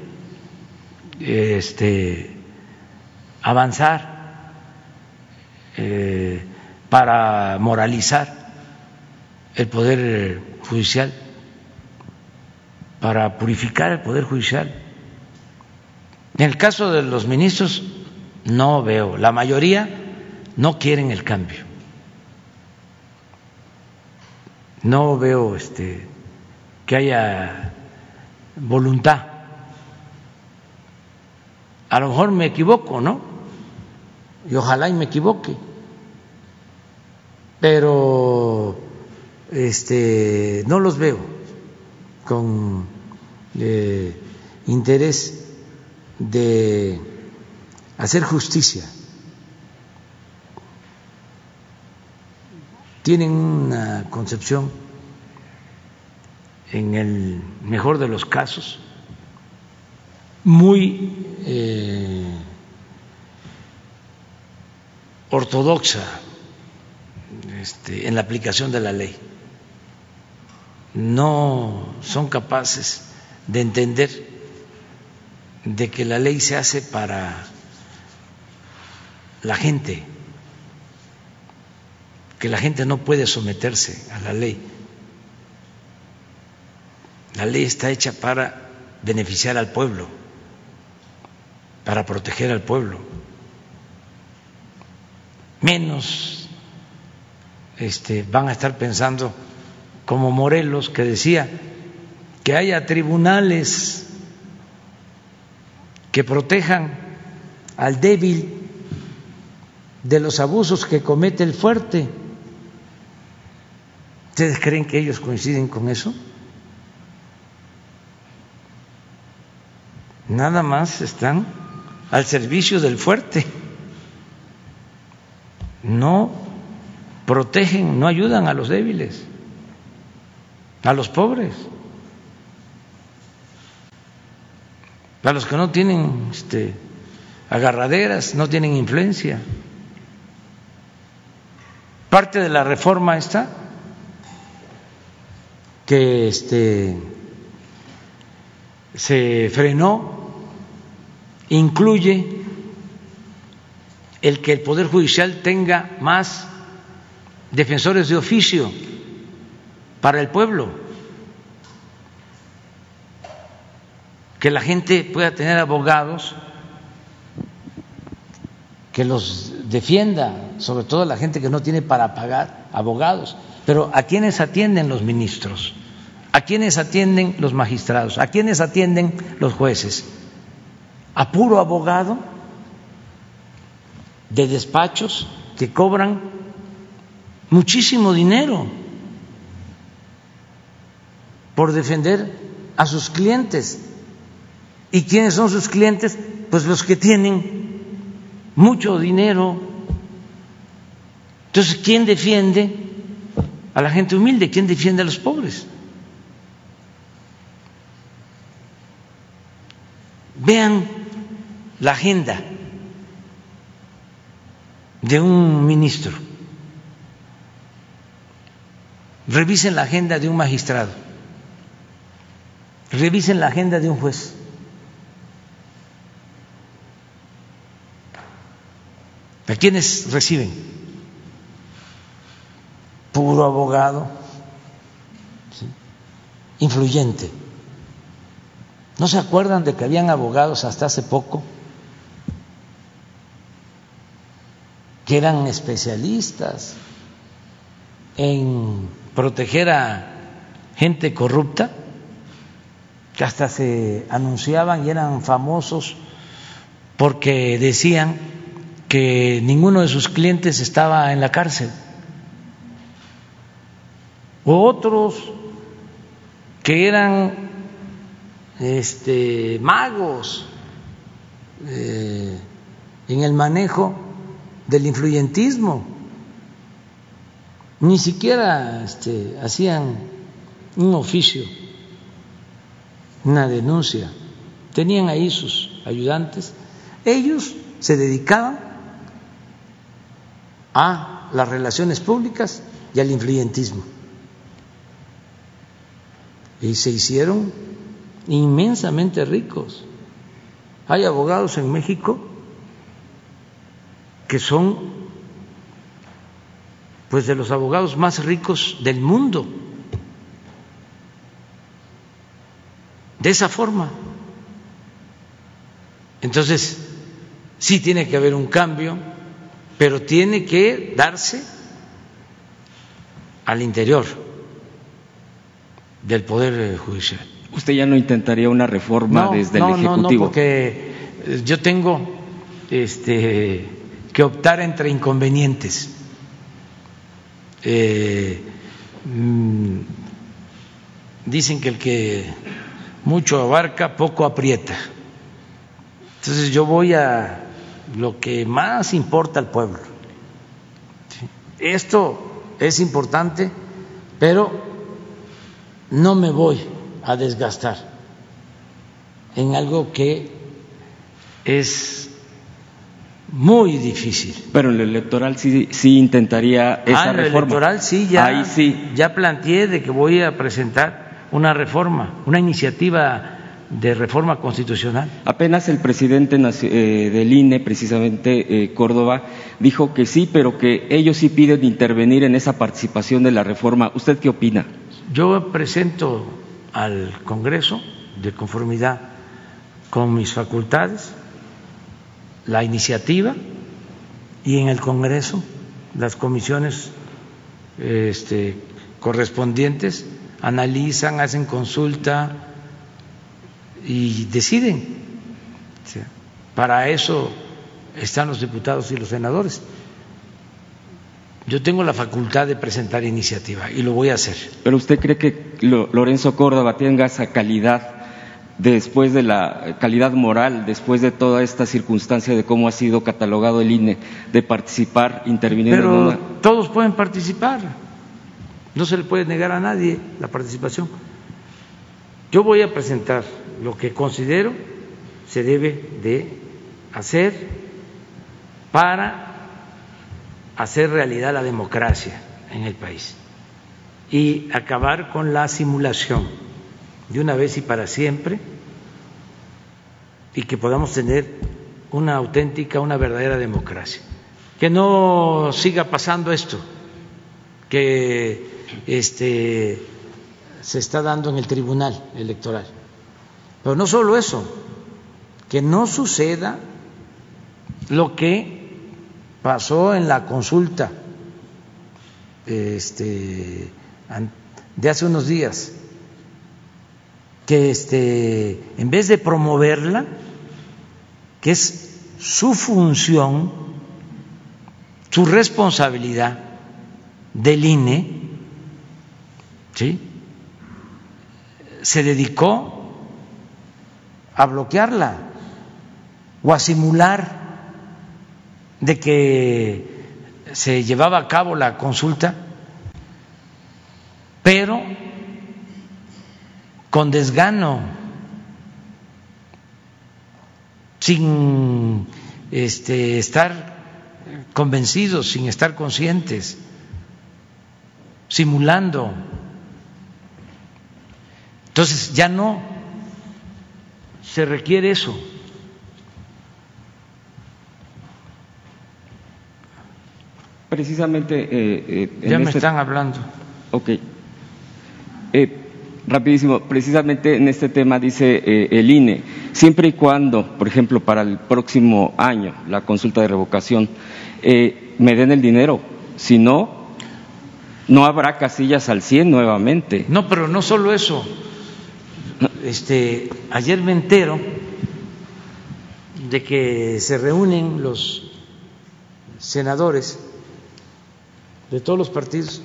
este, avanzar eh, para moralizar el poder judicial, para purificar el poder judicial. En el caso de los ministros no veo, la mayoría no quieren el cambio. No veo este que haya voluntad. A lo mejor me equivoco, ¿no? Y ojalá y me equivoque. Pero este no los veo con eh, interés de hacer justicia. Tienen una concepción, en el mejor de los casos, muy eh, ortodoxa este, en la aplicación de la ley. No son capaces de entender de que la ley se hace para la gente, que la gente no puede someterse a la ley. La ley está hecha para beneficiar al pueblo, para proteger al pueblo. Menos este, van a estar pensando como Morelos, que decía que haya tribunales que protejan al débil de los abusos que comete el fuerte. ¿Ustedes creen que ellos coinciden con eso? Nada más están al servicio del fuerte. No protegen, no ayudan a los débiles, a los pobres. Para los que no tienen este, agarraderas, no tienen influencia. Parte de la reforma esta que este, se frenó incluye el que el Poder Judicial tenga más defensores de oficio para el pueblo. Que la gente pueda tener abogados que los defienda, sobre todo la gente que no tiene para pagar abogados. Pero ¿a quiénes atienden los ministros? ¿A quiénes atienden los magistrados? ¿A quiénes atienden los jueces? ¿A puro abogado de despachos que cobran muchísimo dinero por defender a sus clientes? ¿Y quiénes son sus clientes? Pues los que tienen mucho dinero. Entonces, ¿quién defiende a la gente humilde? ¿Quién defiende a los pobres? Vean la agenda de un ministro. Revisen la agenda de un magistrado. Revisen la agenda de un juez. ¿A quiénes reciben? Puro abogado, influyente. ¿No se acuerdan de que habían abogados hasta hace poco que eran especialistas en proteger a gente corrupta? que hasta se anunciaban y eran famosos porque decían que ninguno de sus clientes estaba en la cárcel. O otros que eran este, magos, eh, en el manejo del influyentismo. Ni siquiera este, hacían un oficio, una denuncia. Tenían ahí sus ayudantes. Ellos se dedicaban a las relaciones públicas y al influyentismo. Y se hicieron inmensamente ricos. Hay abogados en México que son pues de los abogados más ricos del mundo. De esa forma. Entonces, sí tiene que haber un cambio, pero tiene que darse al interior del Poder Judicial. ¿Usted ya no intentaría una reforma desde el Ejecutivo? No, no, porque yo tengo este, que optar entre inconvenientes. Eh, mm, dicen que el que mucho abarca, poco aprieta. Entonces yo voy a lo que más importa al pueblo. Esto es importante, pero no me voy a desgastar en algo que es muy difícil. Pero en lo electoral sí, sí intentaría esa ah, en electoral sí ya, Ahí sí. ya planteé de que voy a presentar una reforma, una iniciativa de reforma constitucional. Apenas el presidente eh, del INE, precisamente eh, Córdoba, dijo que sí, pero que ellos sí piden intervenir en esa participación de la reforma. ¿Usted qué opina? Yo presento al Congreso, de conformidad con mis facultades, la iniciativa y en el Congreso las comisiones este, correspondientes analizan, hacen consulta y deciden. Para eso están los diputados y los senadores. Yo tengo la facultad de presentar iniciativa y lo voy a hacer. ¿Pero usted cree que Lorenzo Córdoba tenga esa calidad después de la calidad moral, después de toda esta circunstancia de cómo ha sido catalogado el INE, de participar, intervenir Pero en una... todos pueden participar, no se le puede negar a nadie la participación. Yo voy a presentar lo que considero se debe de hacer para hacer realidad la democracia en el país y acabar con la simulación de una vez y para siempre y que podamos tener una auténtica, una verdadera democracia. Que no siga pasando esto que este, se está dando en el Tribunal Electoral. Pero no solo eso, que no suceda lo que pasó en la consulta este, de hace unos días, que este, en vez de promoverla, que es su función, su responsabilidad del INE, ¿sí? Se dedicó a bloquearla o a simular de que se llevaba a cabo la consulta, pero con desgano, sin este, estar convencidos, sin estar conscientes, simulando. Entonces ya no se requiere eso. Precisamente. Eh, eh, ya me este están hablando. Ok. Eh, rapidísimo, precisamente en este tema dice el INE, siempre y cuando, por ejemplo, para el próximo año, la consulta de revocación, me den el dinero, si no, no habrá casillas al 100 nuevamente. No, pero no solo eso. Este, ayer me entero de que se reúnen los senadores de todos los partidos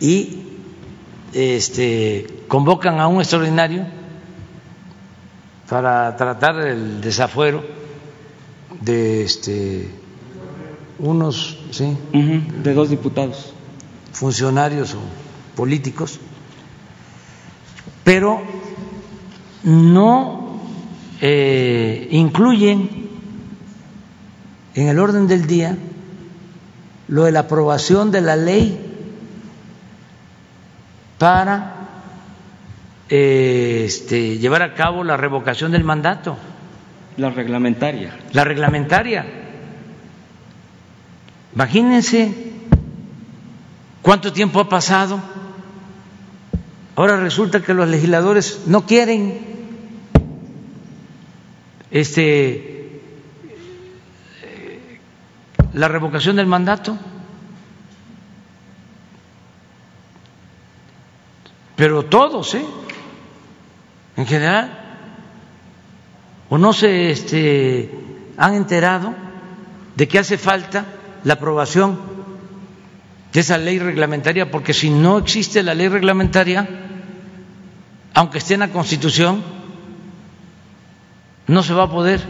y este, convocan a un extraordinario para tratar el desafuero de este unos sí de dos diputados. Funcionarios o políticos pero no eh, incluyen en el orden del día lo de la aprobación de la ley para eh, este, llevar a cabo la revocación del mandato. La reglamentaria. La reglamentaria. Imagínense cuánto tiempo ha pasado. Ahora resulta que los legisladores no quieren este la revocación del mandato. Pero todos, ¿eh? En general. ¿O no se este, han enterado de que hace falta la aprobación de esa ley reglamentaria? Porque si no existe la ley reglamentaria, aunque esté en la Constitución, no se va a poder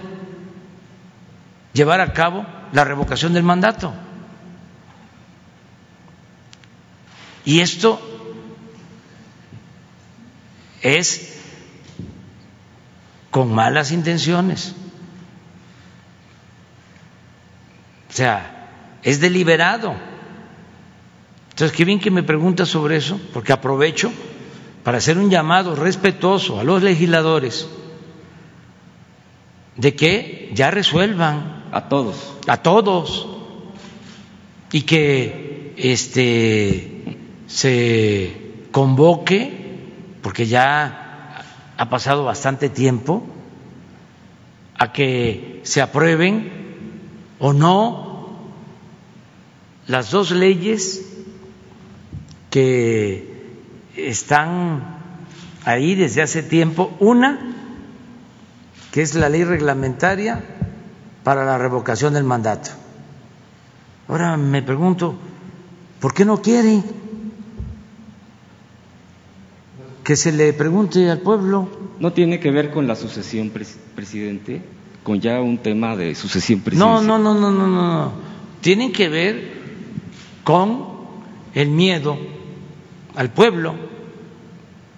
llevar a cabo la revocación del mandato. Y esto es con malas intenciones. O sea, es deliberado. Entonces, qué bien que me pregunta sobre eso, porque aprovecho para hacer un llamado respetuoso a los legisladores de que ya resuelvan a todos, a todos y que este se convoque porque ya ha pasado bastante tiempo a que se aprueben o no las dos leyes que están ahí desde hace tiempo. Una, que es la ley reglamentaria para la revocación del mandato. Ahora me pregunto, ¿por qué no quieren? que se le pregunte al pueblo. ¿No tiene que ver con la sucesión, presidente? ¿Con ya un tema de sucesión presidencial? No, no, no, no, no, no. Tienen que ver con el miedo al pueblo,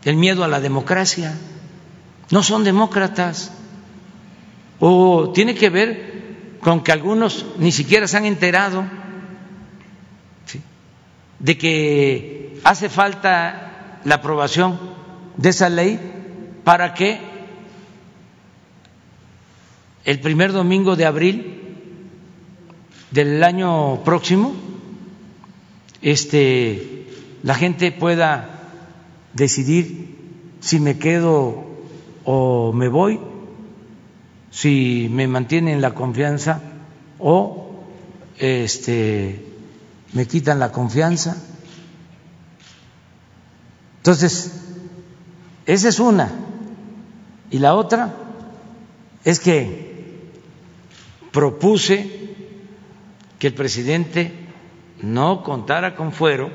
el miedo a la democracia. No son demócratas. O tiene que ver con que algunos ni siquiera se han enterado de que hace falta la aprobación de esa ley para que el primer domingo de abril del año próximo este la gente pueda decidir si me quedo o me voy, si me mantienen la confianza o este me quitan la confianza. Entonces, esa es una. Y la otra es que propuse que el presidente no contara con fuero,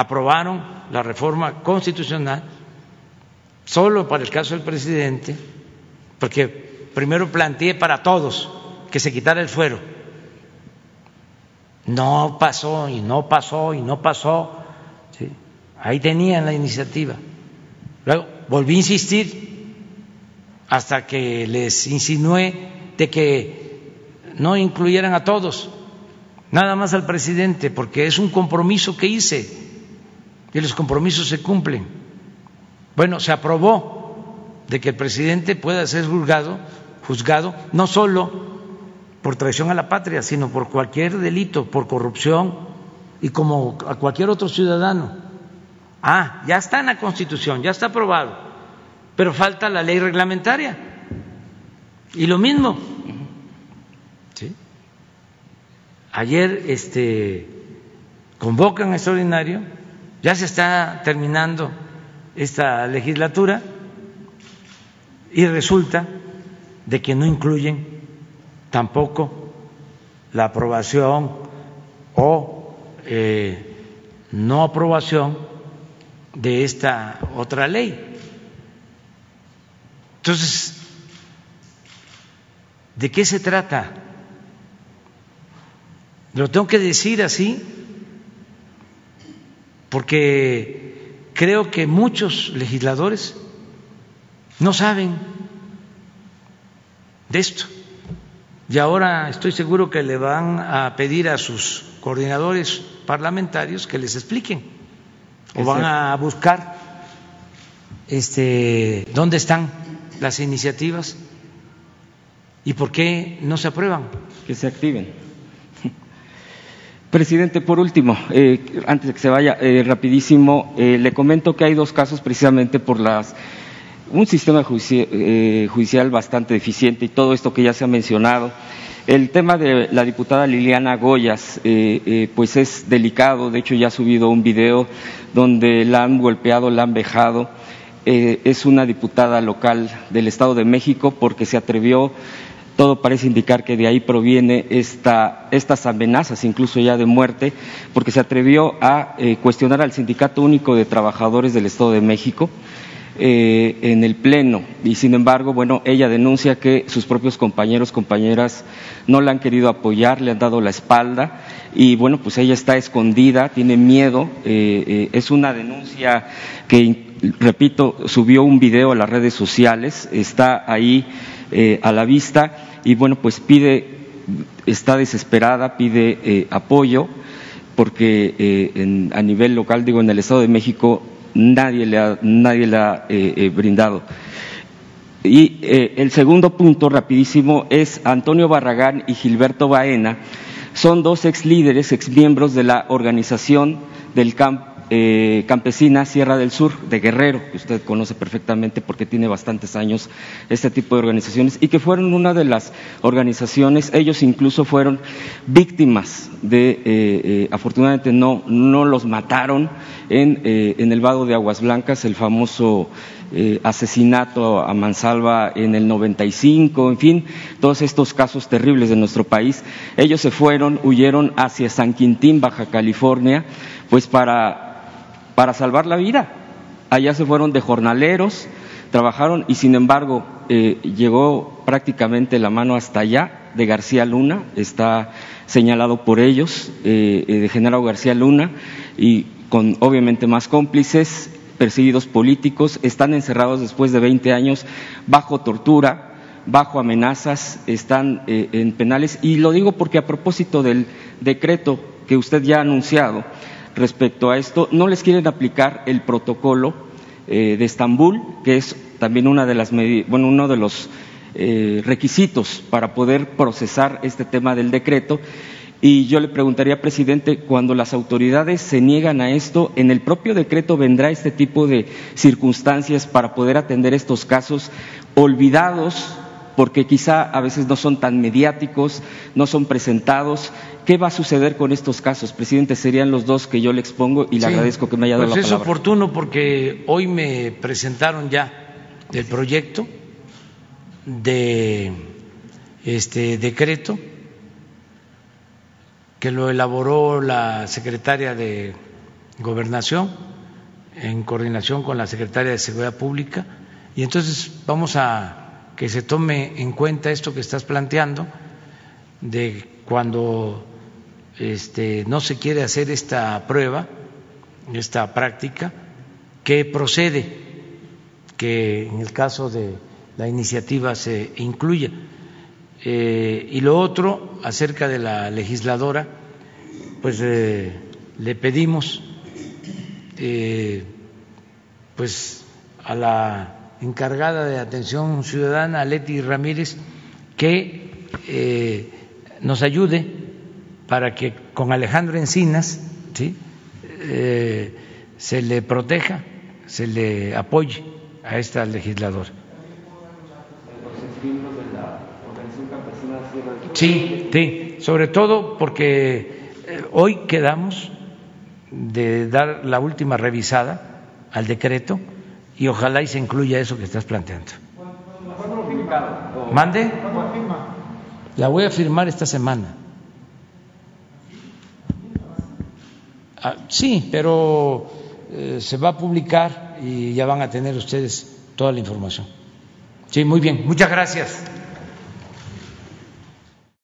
aprobaron la reforma constitucional solo para el caso del presidente, porque primero planteé para todos que se quitara el fuero. No pasó y no pasó y no pasó. Ahí tenían la iniciativa. Luego volví a insistir hasta que les insinué de que no incluyeran a todos, nada más al presidente, porque es un compromiso que hice y los compromisos se cumplen. Bueno, se aprobó de que el presidente pueda ser juzgado, juzgado no solo por traición a la patria, sino por cualquier delito, por corrupción y como a cualquier otro ciudadano. Ah, ya está en la Constitución, ya está aprobado, pero falta la ley reglamentaria. Y lo mismo. ¿sí? Ayer este, convocan extraordinario, ya se está terminando esta legislatura y resulta de que no incluyen tampoco la aprobación o eh, no aprobación de esta otra ley. Entonces, ¿De qué se trata? Lo tengo que decir así porque creo que muchos legisladores no saben de esto. Y ahora estoy seguro que le van a pedir a sus coordinadores parlamentarios que les expliquen o van a buscar este dónde están las iniciativas y por qué no se aprueban. Que se activen. Presidente, por último, eh, antes de que se vaya, eh, rapidísimo, eh, le comento que hay dos casos precisamente por las un sistema judicial bastante deficiente y todo esto que ya se ha mencionado. El tema de la diputada Liliana Goyas, pues es delicado. De hecho, ya ha subido un video donde la han golpeado, la han vejado. es una diputada local del Estado de México porque se atrevió todo parece indicar que de ahí proviene esta, estas amenazas, incluso ya de muerte, porque se atrevió a eh, cuestionar al Sindicato Único de Trabajadores del Estado de México eh, en el Pleno. Y sin embargo, bueno, ella denuncia que sus propios compañeros, compañeras no la han querido apoyar, le han dado la espalda y bueno, pues ella está escondida, tiene miedo. Eh, es una denuncia que, repito, subió un video a las redes sociales, está ahí a la vista y bueno, pues pide, está desesperada, pide eh, apoyo, porque eh, a nivel local, digo, en el Estado de México, nadie le ha, nadie le ha eh, brindado. Y el segundo punto, rapidísimo, es Antonio Barragán y Gilberto Baena, son dos ex líderes, ex miembros de la organización del campo eh, campesina Sierra del Sur de Guerrero, que usted conoce perfectamente porque tiene bastantes años este tipo de organizaciones, y que fueron una de las organizaciones, ellos incluso fueron víctimas de, eh, eh, afortunadamente no, no los mataron en, en el vado de Aguas Blancas, el famoso asesinato a Mansalva en el 95, en fin, todos estos casos terribles de nuestro país. Ellos se fueron, huyeron hacia San Quintín, Baja California, pues para para salvar la vida. Allá se fueron de jornaleros, trabajaron y sin embargo eh, llegó prácticamente la mano hasta allá de García Luna, está señalado por ellos, eh, eh, de General García Luna, y con obviamente más cómplices, perseguidos políticos, están encerrados después de 20 años bajo tortura, bajo amenazas, están en penales. Y lo digo porque a propósito del decreto que usted ya ha anunciado, respecto a esto, no les quieren aplicar el protocolo eh, de Estambul, que es también una de las bueno, uno de los eh, requisitos para poder procesar este tema del decreto. Y yo le preguntaría, presidente, cuando las autoridades se niegan a esto, ¿en el propio decreto vendrá este tipo de circunstancias para poder atender estos casos olvidados porque quizá a veces no son tan mediáticos, no son presentados. ¿Qué va a suceder con estos casos? Presidente, serían los dos que yo le expongo y le agradezco que me haya dado pues la palabra. Es oportuno porque hoy me presentaron ya el proyecto de este decreto que lo elaboró la secretaria de Gobernación en coordinación con la secretaria de Seguridad Pública y entonces vamos a que se tome en cuenta esto que estás planteando, de cuando este, no se quiere hacer esta prueba, esta práctica, que procede que en el caso de la iniciativa se incluya. Eh, y lo otro, acerca de la legisladora, pues eh, le pedimos eh, pues a la encargada de atención ciudadana, Leti Ramírez, que eh, nos ayude para que con Alejandro Encinas ¿sí? Eh, se le proteja, se le apoye a esta legisladora. Sí, sí, sobre todo porque eh, hoy quedamos de dar la última revisada al decreto y ojalá y se incluya eso que estás planteando. ¿Mande? La voy a firmar esta semana. Ah, sí, pero eh, se va a publicar y ya van a tener ustedes toda la información. Sí, muy bien. Muchas gracias.